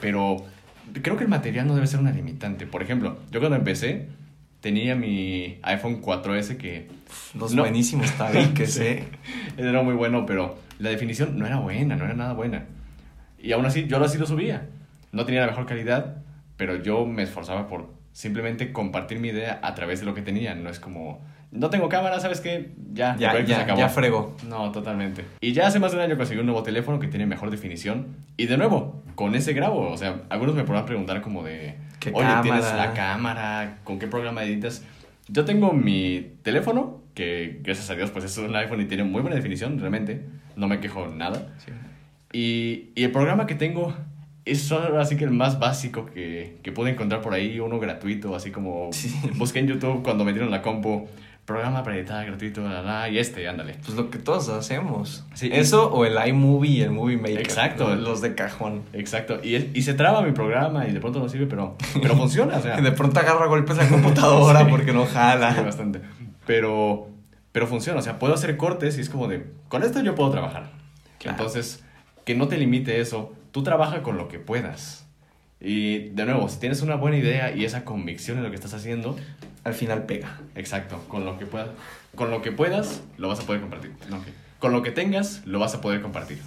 Pero creo que el material no debe ser una limitante. Por ejemplo, yo cuando empecé tenía mi iPhone 4S que... Los no- buenísimos tabiques, Sí. ¿eh? Era muy bueno, pero la definición no era buena, no era nada buena. Y aún así, yo así lo subía. No tenía la mejor calidad, pero yo me esforzaba por simplemente compartir mi idea a través de lo que tenía. No es como, no tengo cámara, ¿sabes qué? Ya, Ya, proyecto se ya, acabó. ya fregó. No, totalmente. Y ya hace más de un año conseguí un nuevo teléfono que tiene mejor definición. Y de nuevo, con ese grabo. O sea, algunos me podrán preguntar como de, ¿Qué oye, ¿tienes cámara? la cámara? ¿Con qué programa editas? Yo tengo mi teléfono, que gracias a Dios pues es un iPhone y tiene muy buena definición, realmente. No me quejo nada. Y, y el programa que tengo es así que el más básico que, que pude encontrar por ahí, uno gratuito, así como Sí. busqué en YouTube cuando me dieron la compu, programa para editar gratuito, la, la, y este, ándale. Pues lo que todos hacemos. Sí. Eso o el iMovie y el Movie Maker. Exacto. Los, de cajón. Exacto, y, es- y se traba mi programa y de pronto no sirve, pero, pero funciona, o sea. De pronto agarra golpes la computadora Sí. porque no Sí, jala. bastante. Pero, pero funciona, o sea, puedo hacer cortes y es como de, con esto yo puedo trabajar. Claro. Entonces, que no te limite eso, tú trabaja con lo que puedas. Y de nuevo, si tienes una buena idea y esa convicción en lo que estás haciendo, Al final pega. exacto, con lo que puedas, con lo que puedas, lo vas a poder compartir. Con lo que tengas, lo vas a poder compartir.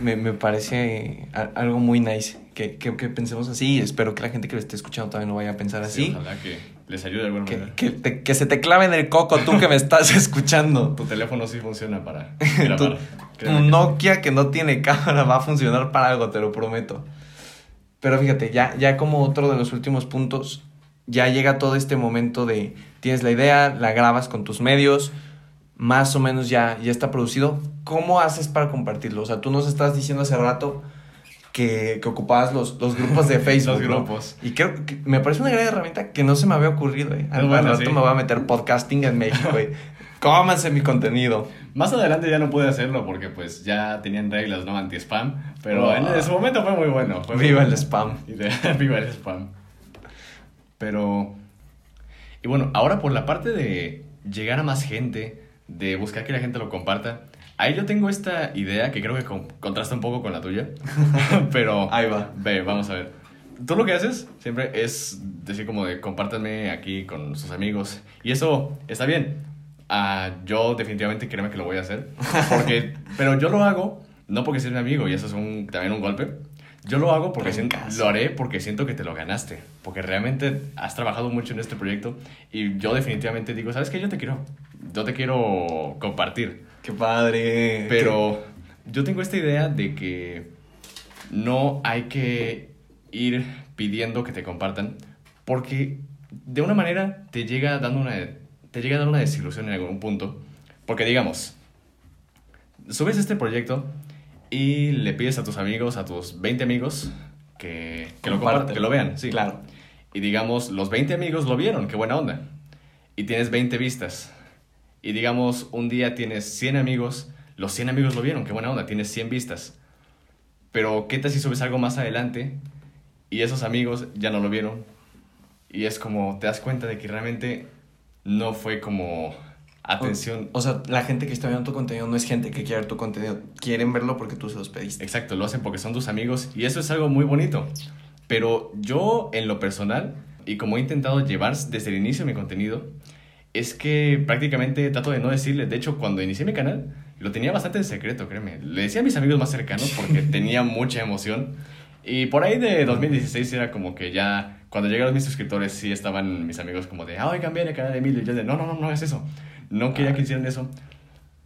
Me, me parece a- algo muy nice que, que, que pensemos así. Espero que la gente que lo esté escuchando también lo vaya a pensar así. Ojalá que les ayude de alguna que, manera. que, te- que se te clave en el coco tú que me estás escuchando. Tu teléfono sí funciona para Tu, grabar. tu sí. Nokia que no tiene cámara va a funcionar para algo, te lo prometo. Pero fíjate, ya, ya como otro de los últimos puntos, ya llega todo este momento de tienes la idea, la grabas con tus medios, más o menos ya, ya está producido. ¿Cómo haces para compartirlo? O sea, tú nos estás diciendo hace rato que, que ocupabas los, los grupos de Facebook. Los ¿no? grupos. Y creo que me parece una gran herramienta que no se me había ocurrido. ¿eh? Al, al rato sí. me voy a meter podcasting en México. ¿eh? Cómanse mi contenido. Más adelante ya no pude hacerlo porque pues ya tenían reglas, ¿no? Anti-spam. Pero Oh. en, su momento fue muy bueno. Fue muy Viva el bueno. spam. Viva el spam. Pero... Y bueno, ahora por la parte de llegar a más gente, de buscar que la gente lo comparta, ahí yo tengo esta idea que creo que con- contrasta un poco con la tuya. Pero... Ahí va. Ve, vamos a ver. Tú lo que haces siempre es decir como de compártanme aquí con sus amigos. Y eso está bien. Ah, yo definitivamente créeme que lo voy a hacer. Porque, pero yo lo hago no porque seas mi amigo y eso es un, también un golpe. Yo lo hago porque siento, lo haré porque siento que te lo ganaste. Porque realmente has trabajado mucho en este proyecto y yo definitivamente digo, ¿sabes qué? Yo te quiero, yo te quiero compartir. Qué padre. Pero yo tengo esta idea de que no hay que ir pidiendo que te compartan porque de una manera te llega dando una te llega a dar una desilusión en algún punto porque digamos subes este proyecto y le pides a tus amigos a tus 20 amigos que, que lo compartan, que lo vean sí Claro. y digamos, los 20 amigos lo vieron, qué buena onda. Y tienes 20 vistas. Y digamos, un día tienes 100 amigos, los 100 amigos lo vieron, qué buena onda, tienes 100 vistas. Pero, ¿qué tal si subes algo más adelante y esos amigos ya no lo vieron? Y es como, te das cuenta de que realmente no fue como atención. O sea, la gente que está viendo tu contenido no es gente que quiere ver tu contenido. Quieren verlo porque tú se los pediste. Exacto, lo hacen porque son tus amigos y eso es algo muy bonito. Pero yo, en lo personal, y como he intentado llevar desde el inicio mi contenido, es que prácticamente trato de no decirle. De hecho, cuando inicié mi canal, lo tenía bastante en secreto, créeme. Le decía a mis amigos más cercanos porque tenía mucha emoción. Y por ahí de 2016 era como que ya, cuando llegaron mis suscriptores, sí estaban mis amigos como de, ah, oigan, el canal de Emilio. Y yo de, no, no, no, no hagas eso. No quería que hicieran eso.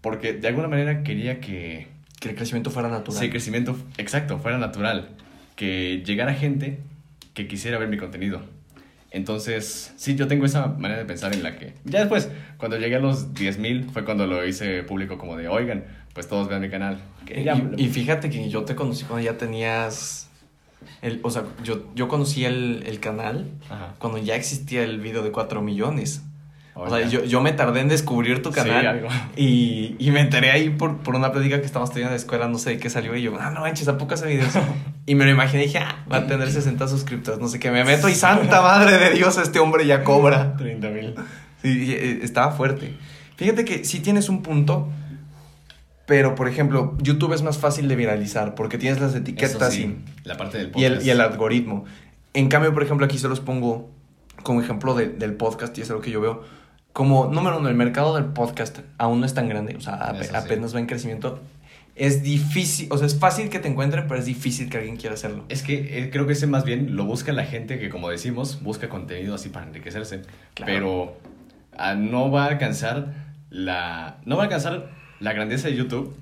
Porque de alguna manera quería que, Que el crecimiento fuera natural. Sí, crecimiento, exacto, fuera natural. Que llegara gente que quisiera ver mi contenido. Entonces, sí, yo tengo esa manera de pensar en la que... Ya después, cuando llegué a los 10.000, fue cuando lo hice público como de, oigan, pues todos vean mi canal. Ya- Y, y fíjate que yo te conocí cuando ya tenías. El, o sea, yo, yo conocí el, el canal Ajá. cuando ya existía el video de 4 millones. O sea, yo, yo me tardé en descubrir tu Sí, canal. algo. y, y me enteré ahí por, por una plática que estábamos teniendo en la escuela, no sé de qué salió. Y yo, ah, no manches, ¿a poco hace videos? y me lo imaginé y dije, ah, va a tener 60 suscriptores, no sé qué. Me meto y santa madre de Dios, este hombre ya cobra. 30.000. Sí, eh, estaba fuerte. Fíjate que sí tienes un punto, pero por ejemplo, YouTube es más fácil de viralizar porque tienes las etiquetas sí, la parte del y, y, el, y el algoritmo. En cambio, por ejemplo, aquí se los pongo como ejemplo de- del podcast y es algo que yo veo. Como número uno, el mercado del podcast aún no es tan grande, o sea, ap- Eso sí. apenas va en crecimiento. Es difícil, o sea, es fácil que te encuentren, pero es difícil que alguien quiera hacerlo. Es que eh, creo que ese más bien lo busca la gente que, como decimos, busca contenido así para enriquecerse. Claro. Pero ah, no va a alcanzar la. No va a alcanzar la grandeza de YouTube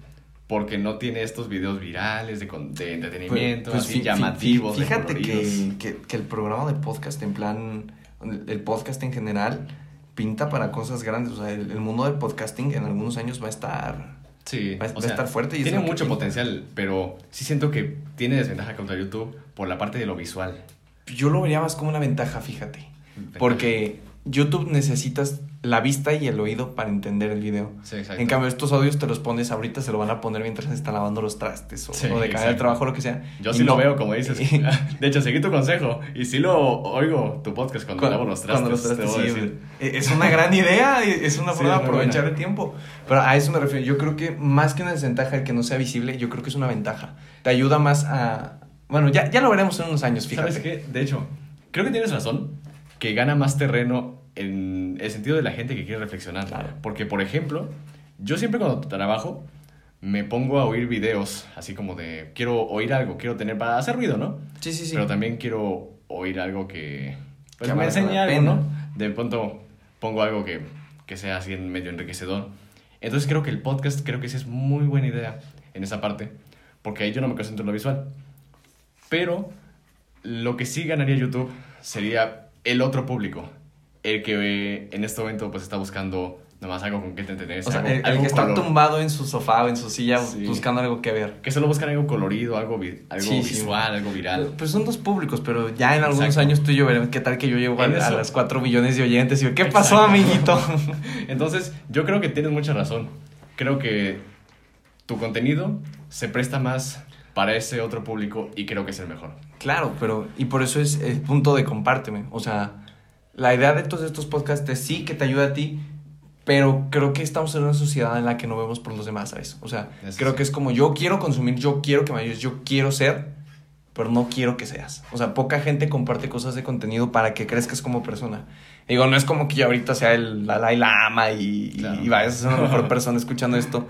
porque no tiene estos videos virales de, de entretenimiento, Pues, así fi- fi- llamativos. de Fíjate coloridos. que, que, que el programa de podcast, en plan, el podcast en general, pinta para cosas grandes. O sea, el, el mundo del podcasting en algunos años va a estar. Sí, Va- a estar fuerte y tiene mucho pinta. potencial, pero sí siento que tiene desventaja contra YouTube por la parte de lo visual. Yo lo vería más como una ventaja, fíjate. Porque YouTube necesitas la vista y el oído para entender el video. Sí, exacto. En cambio, estos audios te los pones ahorita, se lo van a poner mientras se están lavando los trastes o, Sí, o de exacto. trabajo, lo que sea. Yo Y sí lo veo, como dices. De hecho, seguí tu consejo. Y sí lo oigo tu podcast cuando, lavo los trastes. cuando los trastes, te sí, eh, Es una gran idea, es una forma de aprovechar buena. el tiempo. Pero a eso me refiero. Yo creo que más que una desventaja el que no sea visible, yo creo que es una ventaja. Te ayuda más a. Bueno, ya, ya lo veremos en unos años, fíjate. ¿Sabes qué? De hecho, creo que tienes razón. Que gana más terreno en el sentido de la gente que quiere reflexionar. Claro. Porque, por ejemplo, yo siempre cuando trabajo me pongo a oír videos así como de quiero oír algo, quiero tener para hacer ruido, ¿no? Sí, sí, sí. Pero también quiero oír algo que, pues, Que me enseñe algo, pena. ¿no? De pronto pongo algo que, que sea así en medio enriquecedor. Entonces creo que el podcast, creo que sí es muy buena idea en esa parte, porque ahí yo no me concentro en lo visual. Pero lo que sí ganaría YouTube sería el otro público, el que en este momento pues está buscando nomás algo con que te entretenerse, o sea, algo- el, que está color- tumbado en su sofá o en su silla Sí. buscando algo que ver. que solo buscan algo colorido, algo, vi- algo Sí, sí. visual, algo viral. Pues son dos públicos, pero ya en algunos Exacto. años tú y yo veremos qué tal que yo llego a, las 4 millones de oyentes y yo, ¿qué pasó, amiguito? Entonces, yo creo que tienes mucha razón. Creo que tu contenido se presta más para ese otro público y creo que es el mejor. Claro, pero y por eso es el punto de compárteme. O sea, la idea de todos estos podcasts es sí que te ayuda a ti, pero creo que estamos en una sociedad en la que no vemos por los demás, ¿sabes? O sea, creo que es como yo quiero consumir, yo quiero que me ayudes, yo quiero ser, pero no quiero que seas. O sea, poca gente comparte cosas de contenido para que crezcas como persona. Digo, no es como que yo ahorita sea el Dalai Lama y, Claro. y vayas a ser una mejor persona escuchando esto.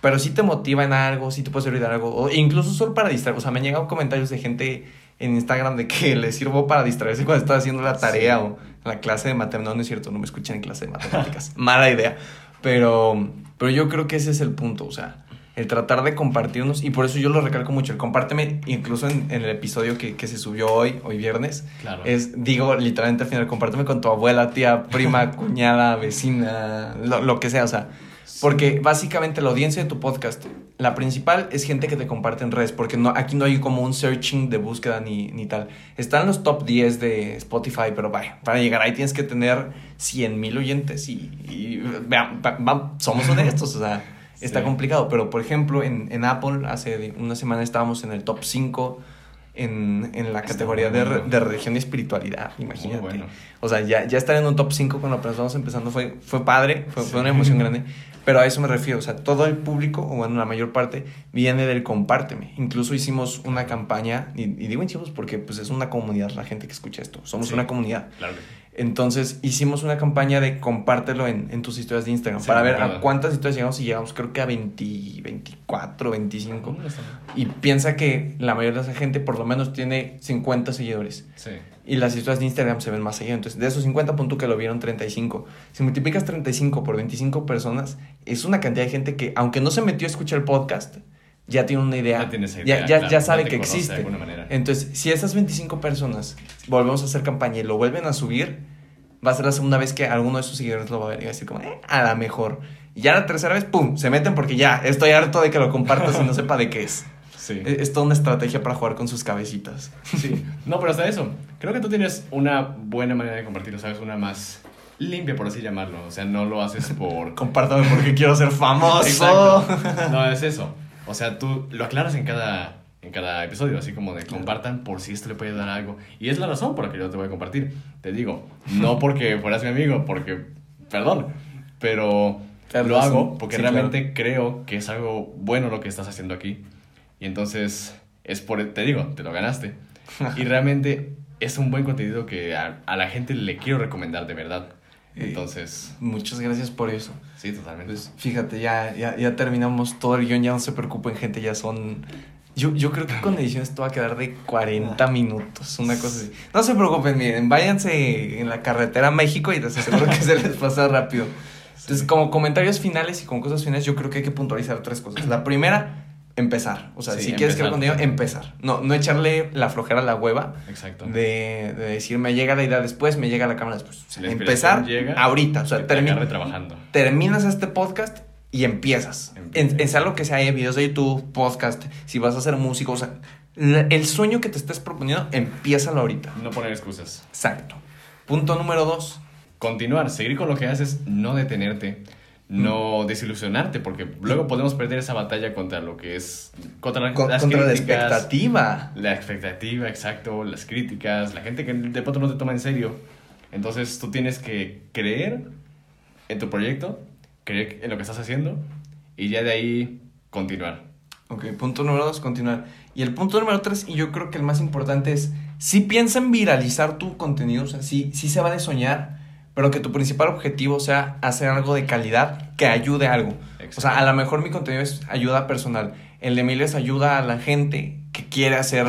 Pero sí te motiva en algo, sí te puede servir de algo. O incluso solo para distraer. O sea, me han llegado comentarios de gente en Instagram de que les sirvo para distraerse cuando está haciendo la tarea Sí. o la clase de matemáticas. No, no es cierto, no me escuchan en clase de matemáticas. Mala idea. Pero, pero yo creo que ese es el punto. O sea, el tratar de compartirnos. Y por eso yo lo recalco mucho. El compárteme, incluso en, en el episodio que, que se subió hoy, hoy viernes. Claro. Es, digo, literalmente al final, compárteme con tu abuela, tía, prima, cuñada, vecina, lo, lo que sea, o sea. Porque básicamente la audiencia de tu podcast, la principal es gente que te comparte en redes, porque no, aquí no hay como un searching de búsqueda ni, ni tal. Están los top 10 de Spotify, pero vaya, para llegar ahí tienes que tener 100 mil oyentes y, y vean, va- va- somos honestos, o sea, está complicado. Pero por ejemplo, en, en Apple hace una semana estábamos en el top 5 en, en la categoría de, bueno. de religión y espiritualidad, imagínate. bueno. O sea, ya, ya estar en un top 5 cuando apenas vamos empezando fue, fue padre, fue, una emoción grande. Pero a eso me refiero, o sea, todo el público, o bueno, la mayor parte, viene del compárteme. Incluso hicimos una campaña, y, y digo hicimos porque pues es una comunidad la gente que escucha esto, somos Sí. una comunidad. Claro. Entonces hicimos una campaña de compártelo en, en tus historias de Instagram Sí, para ver claro. a cuántas historias llegamos y llegamos creo que a 20, 24, 25. No está mal. Y piensa que la mayoría de esa gente por lo menos tiene 50 seguidores. Sí. Y las historias de Instagram se ven más seguido. Entonces, de esos 50 puntos que lo vieron 35. Si multiplicas 35 por 25 personas, es una cantidad de gente que, aunque no se metió a escuchar el podcast, ya tiene una idea. Ya tiene esa Ya, idea, ya, claro, ya ya sabe que existe. Entonces, si esas 25 personas volvemos a hacer campaña y lo vuelven a subir, va a ser la segunda vez que alguno de sus seguidores lo va a ver y va a decir como, eh, a la mejor. Y ya la tercera vez, ¡pum! Se meten porque ya estoy harto de que lo compartas y no sepa de qué es. Sí. Es, es toda una estrategia para jugar con sus cabecitas. Sí. No, pero hasta eso. Creo que tú tienes una buena manera de compartirlo, ¿sabes? Una más limpia, por así llamarlo. O sea, no lo haces por... Compártame porque quiero ser famoso. Exacto. No, es eso. O sea, tú lo aclaras en cada, en cada episodio, así como de compartan por si esto le puede dar algo. Y es la razón por la que yo te voy a compartir. Te digo, no porque fueras mi amigo, porque, perdón, pero Claro, lo hago porque Sí, realmente creo que es algo bueno lo que estás haciendo aquí. Y entonces, es por, te digo, te lo ganaste. Y realmente es un buen contenido que a, a la gente le quiero recomendar de verdad. Eh, Entonces, Muchas gracias por eso. sí, totalmente. Pues fíjate, ya, ya, ya terminamos todo el guion, ya no se preocupen, gente, ya son. Yo, yo creo que con edición esto va a quedar de 40 minutos, una cosa así. No se preocupen, miren, váyanse en la carretera a México y les aseguro que se les pasa rápido. Entonces, como comentarios finales y como cosas finales, yo creo que hay que puntualizar tres cosas. La primera, empezar. O sea, Sí, si quieres crear contenido, empezar. No, no echarle la flojera a la hueva Exacto. de, de decir, me llega la idea después, me llega la cámara después. O sea, La empezar llega, ahorita. O sea, trabajando. terminas este podcast y empiezas. Empieza. En, en sea lo que sea, eh, videos de YouTube, podcast, si vas a ser músico, o sea, el sueño que te estés proponiendo, empiézalo ahorita. No poner excusas. Exacto. Punto número dos. Continuar, seguir con lo que haces, no detenerte, Mm. no desilusionarte, porque luego podemos perder esa batalla contra lo que es. contra, la- Con- las contra la expectativa. La expectativa, exacto, las críticas, la gente que de pronto no te toma en serio. Entonces tú tienes que creer en tu proyecto, creer en lo que estás haciendo y ya de ahí continuar. Ok, punto número dos, continuar. Y el punto número tres, y yo creo que el más importante es, si piensa en viralizar tu contenido, o sea, sí, sí se vale soñar, pero que tu principal objetivo sea hacer algo de calidad que ayude a algo. O sea, a lo mejor mi contenido es ayuda personal. El de Emilio es ayuda a la gente que quiere hacer.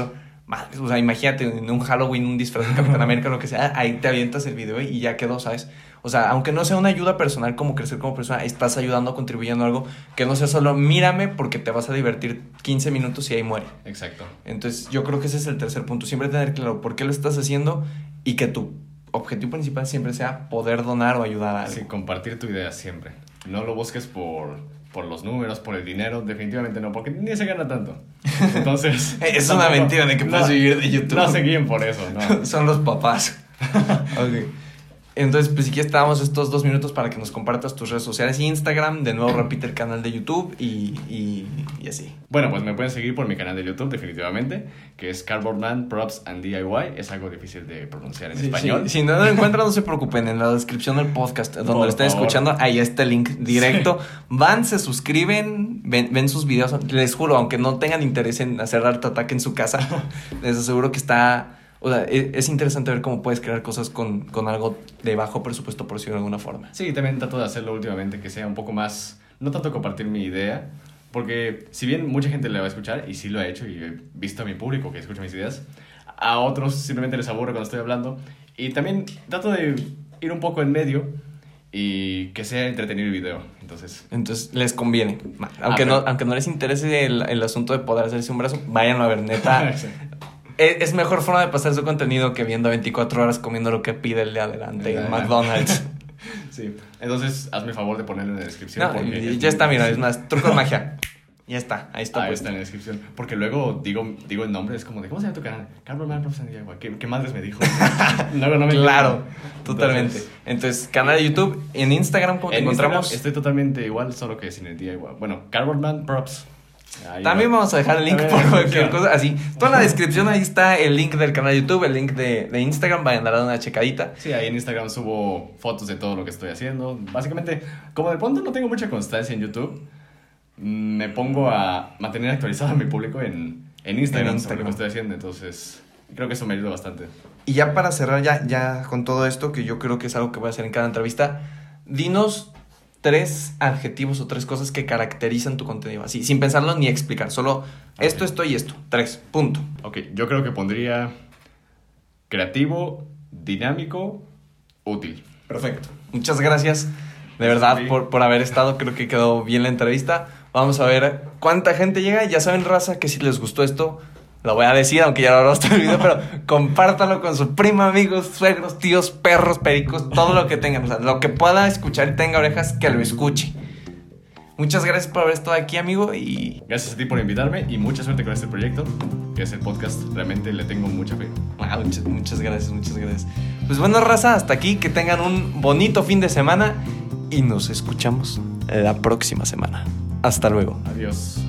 O sea, imagínate en un Halloween, un disfraz de Capitán América, lo que sea, ahí te avientas el video y ya quedó, ¿sabes? O sea, aunque no sea una ayuda personal como crecer como persona, estás ayudando, contribuyendo a algo que no sea solo mírame porque te vas a divertir 15 minutos y ahí muere. Exacto. Entonces, yo creo que ese es el tercer punto. Siempre tener claro por qué lo estás haciendo y que tu objetivo principal siempre sea poder donar o ayudar a algo. Sí, compartir tu idea siempre. No lo busques por, por los números, por el dinero, definitivamente no, porque ni se gana tanto. Entonces... Es una mentira de que puedes vivir de YouTube. No se guíen por eso, no. Son los papás. ok. Entonces, pues si quieres, te damos estos dos minutos para que nos compartas tus redes sociales y Instagram. De nuevo, repite el canal de YouTube y, y, y así. Bueno, pues me pueden seguir por mi canal de YouTube, definitivamente, que es Cardboardman Props and DIY. Es algo difícil de pronunciar en español. Si no lo encuentran, no se preocupen. En la descripción del podcast, donde Por lo estén favor. escuchando, ahí está el link directo. Van, se suscriben, ven, ven sus videos. Les juro, aunque no tengan interés en hacer arte ataque en su casa, les aseguro que está. O sea, e- es, interesante ver cómo puedes crear cosas con, con algo de bajo presupuesto, por decirlo de alguna forma. Sí, también trato de hacerlo últimamente, que sea un poco más, no tanto compartir mi idea, porque si bien mucha gente le va a escuchar, y sí lo ha hecho, y he visto a mi público que escucha mis ideas, a otros simplemente les aburre cuando estoy hablando, y también trato de ir un poco en medio y que sea entretenido el video, entonces... Entonces les conviene. Aunque, Ah, no, aunque no les interese el, el asunto de poder hacerse un brazo, váyanlo a ver, neta. Sí. Es, es mejor forma de pasar su contenido que viendo 24 horas comiendo lo que pide el de adelante en. McDonald's. Sí, entonces hazme el favor de ponerlo en la descripción. No, porque y- es ya está, muy- mira, es más, truco de magia. Ya está, ahí está. Ahí puesto. está en la descripción. Porque luego digo, digo el nombre, es como de, ¿cómo se llama tu canal? Carlos Man Props and DIY. ¿Qué, ¿Qué madres me dijo? luego no me Claro, totalmente. Entonces, canal de YouTube, en Instagram, ¿cómo te En encontramos? Instagram estoy totalmente igual, solo que sin el DIY. Bueno, Cardboardman Props. Ahí También va. vamos a dejar el link por cualquier cosa. Así, toda la descripción ahí está el link del canal de YouTube, el link de, de Instagram. Vayan a dar una checadita. Sí, ahí en Instagram subo fotos de todo lo que estoy haciendo. Básicamente, como de pronto no tengo mucha constancia en YouTube, mm, me pongo a mantener actualizado a mi público en, en Instagram, En sobre lo Instagram. que estoy haciendo. Entonces, creo que eso me ayuda bastante. Y ya para cerrar, ya, ya con todo esto, que yo creo que es algo que voy a hacer en cada entrevista, dinos tres adjetivos o tres cosas que caracterizan tu contenido. Así, sin pensarlo ni explicar, solo esto, esto y esto. Tres, punto. Ok, yo creo que pondría creativo, dinámico, útil. Perfecto. Muchas gracias, de verdad, Sí. por, por haber estado. Creo que quedó bien la entrevista. Vamos a ver cuánta gente llega. Ya saben, raza, que si les gustó esto, lo voy a decir, aunque ya lo habrá visto el video, pero compártanlo con su prima, amigos, suegros, tíos, perros, pericos, todo lo que tengan. O sea, lo que pueda escuchar y tenga orejas, que lo escuche. Muchas gracias por haber estado aquí, amigo, y Gracias a ti por invitarme y mucha suerte con este proyecto, que es el podcast. Realmente le tengo mucha fe. Ah, muchas, muchas gracias, muchas gracias. Pues bueno, raza, hasta aquí, que tengan un bonito fin de semana y nos escuchamos la próxima semana. Hasta luego. Adiós.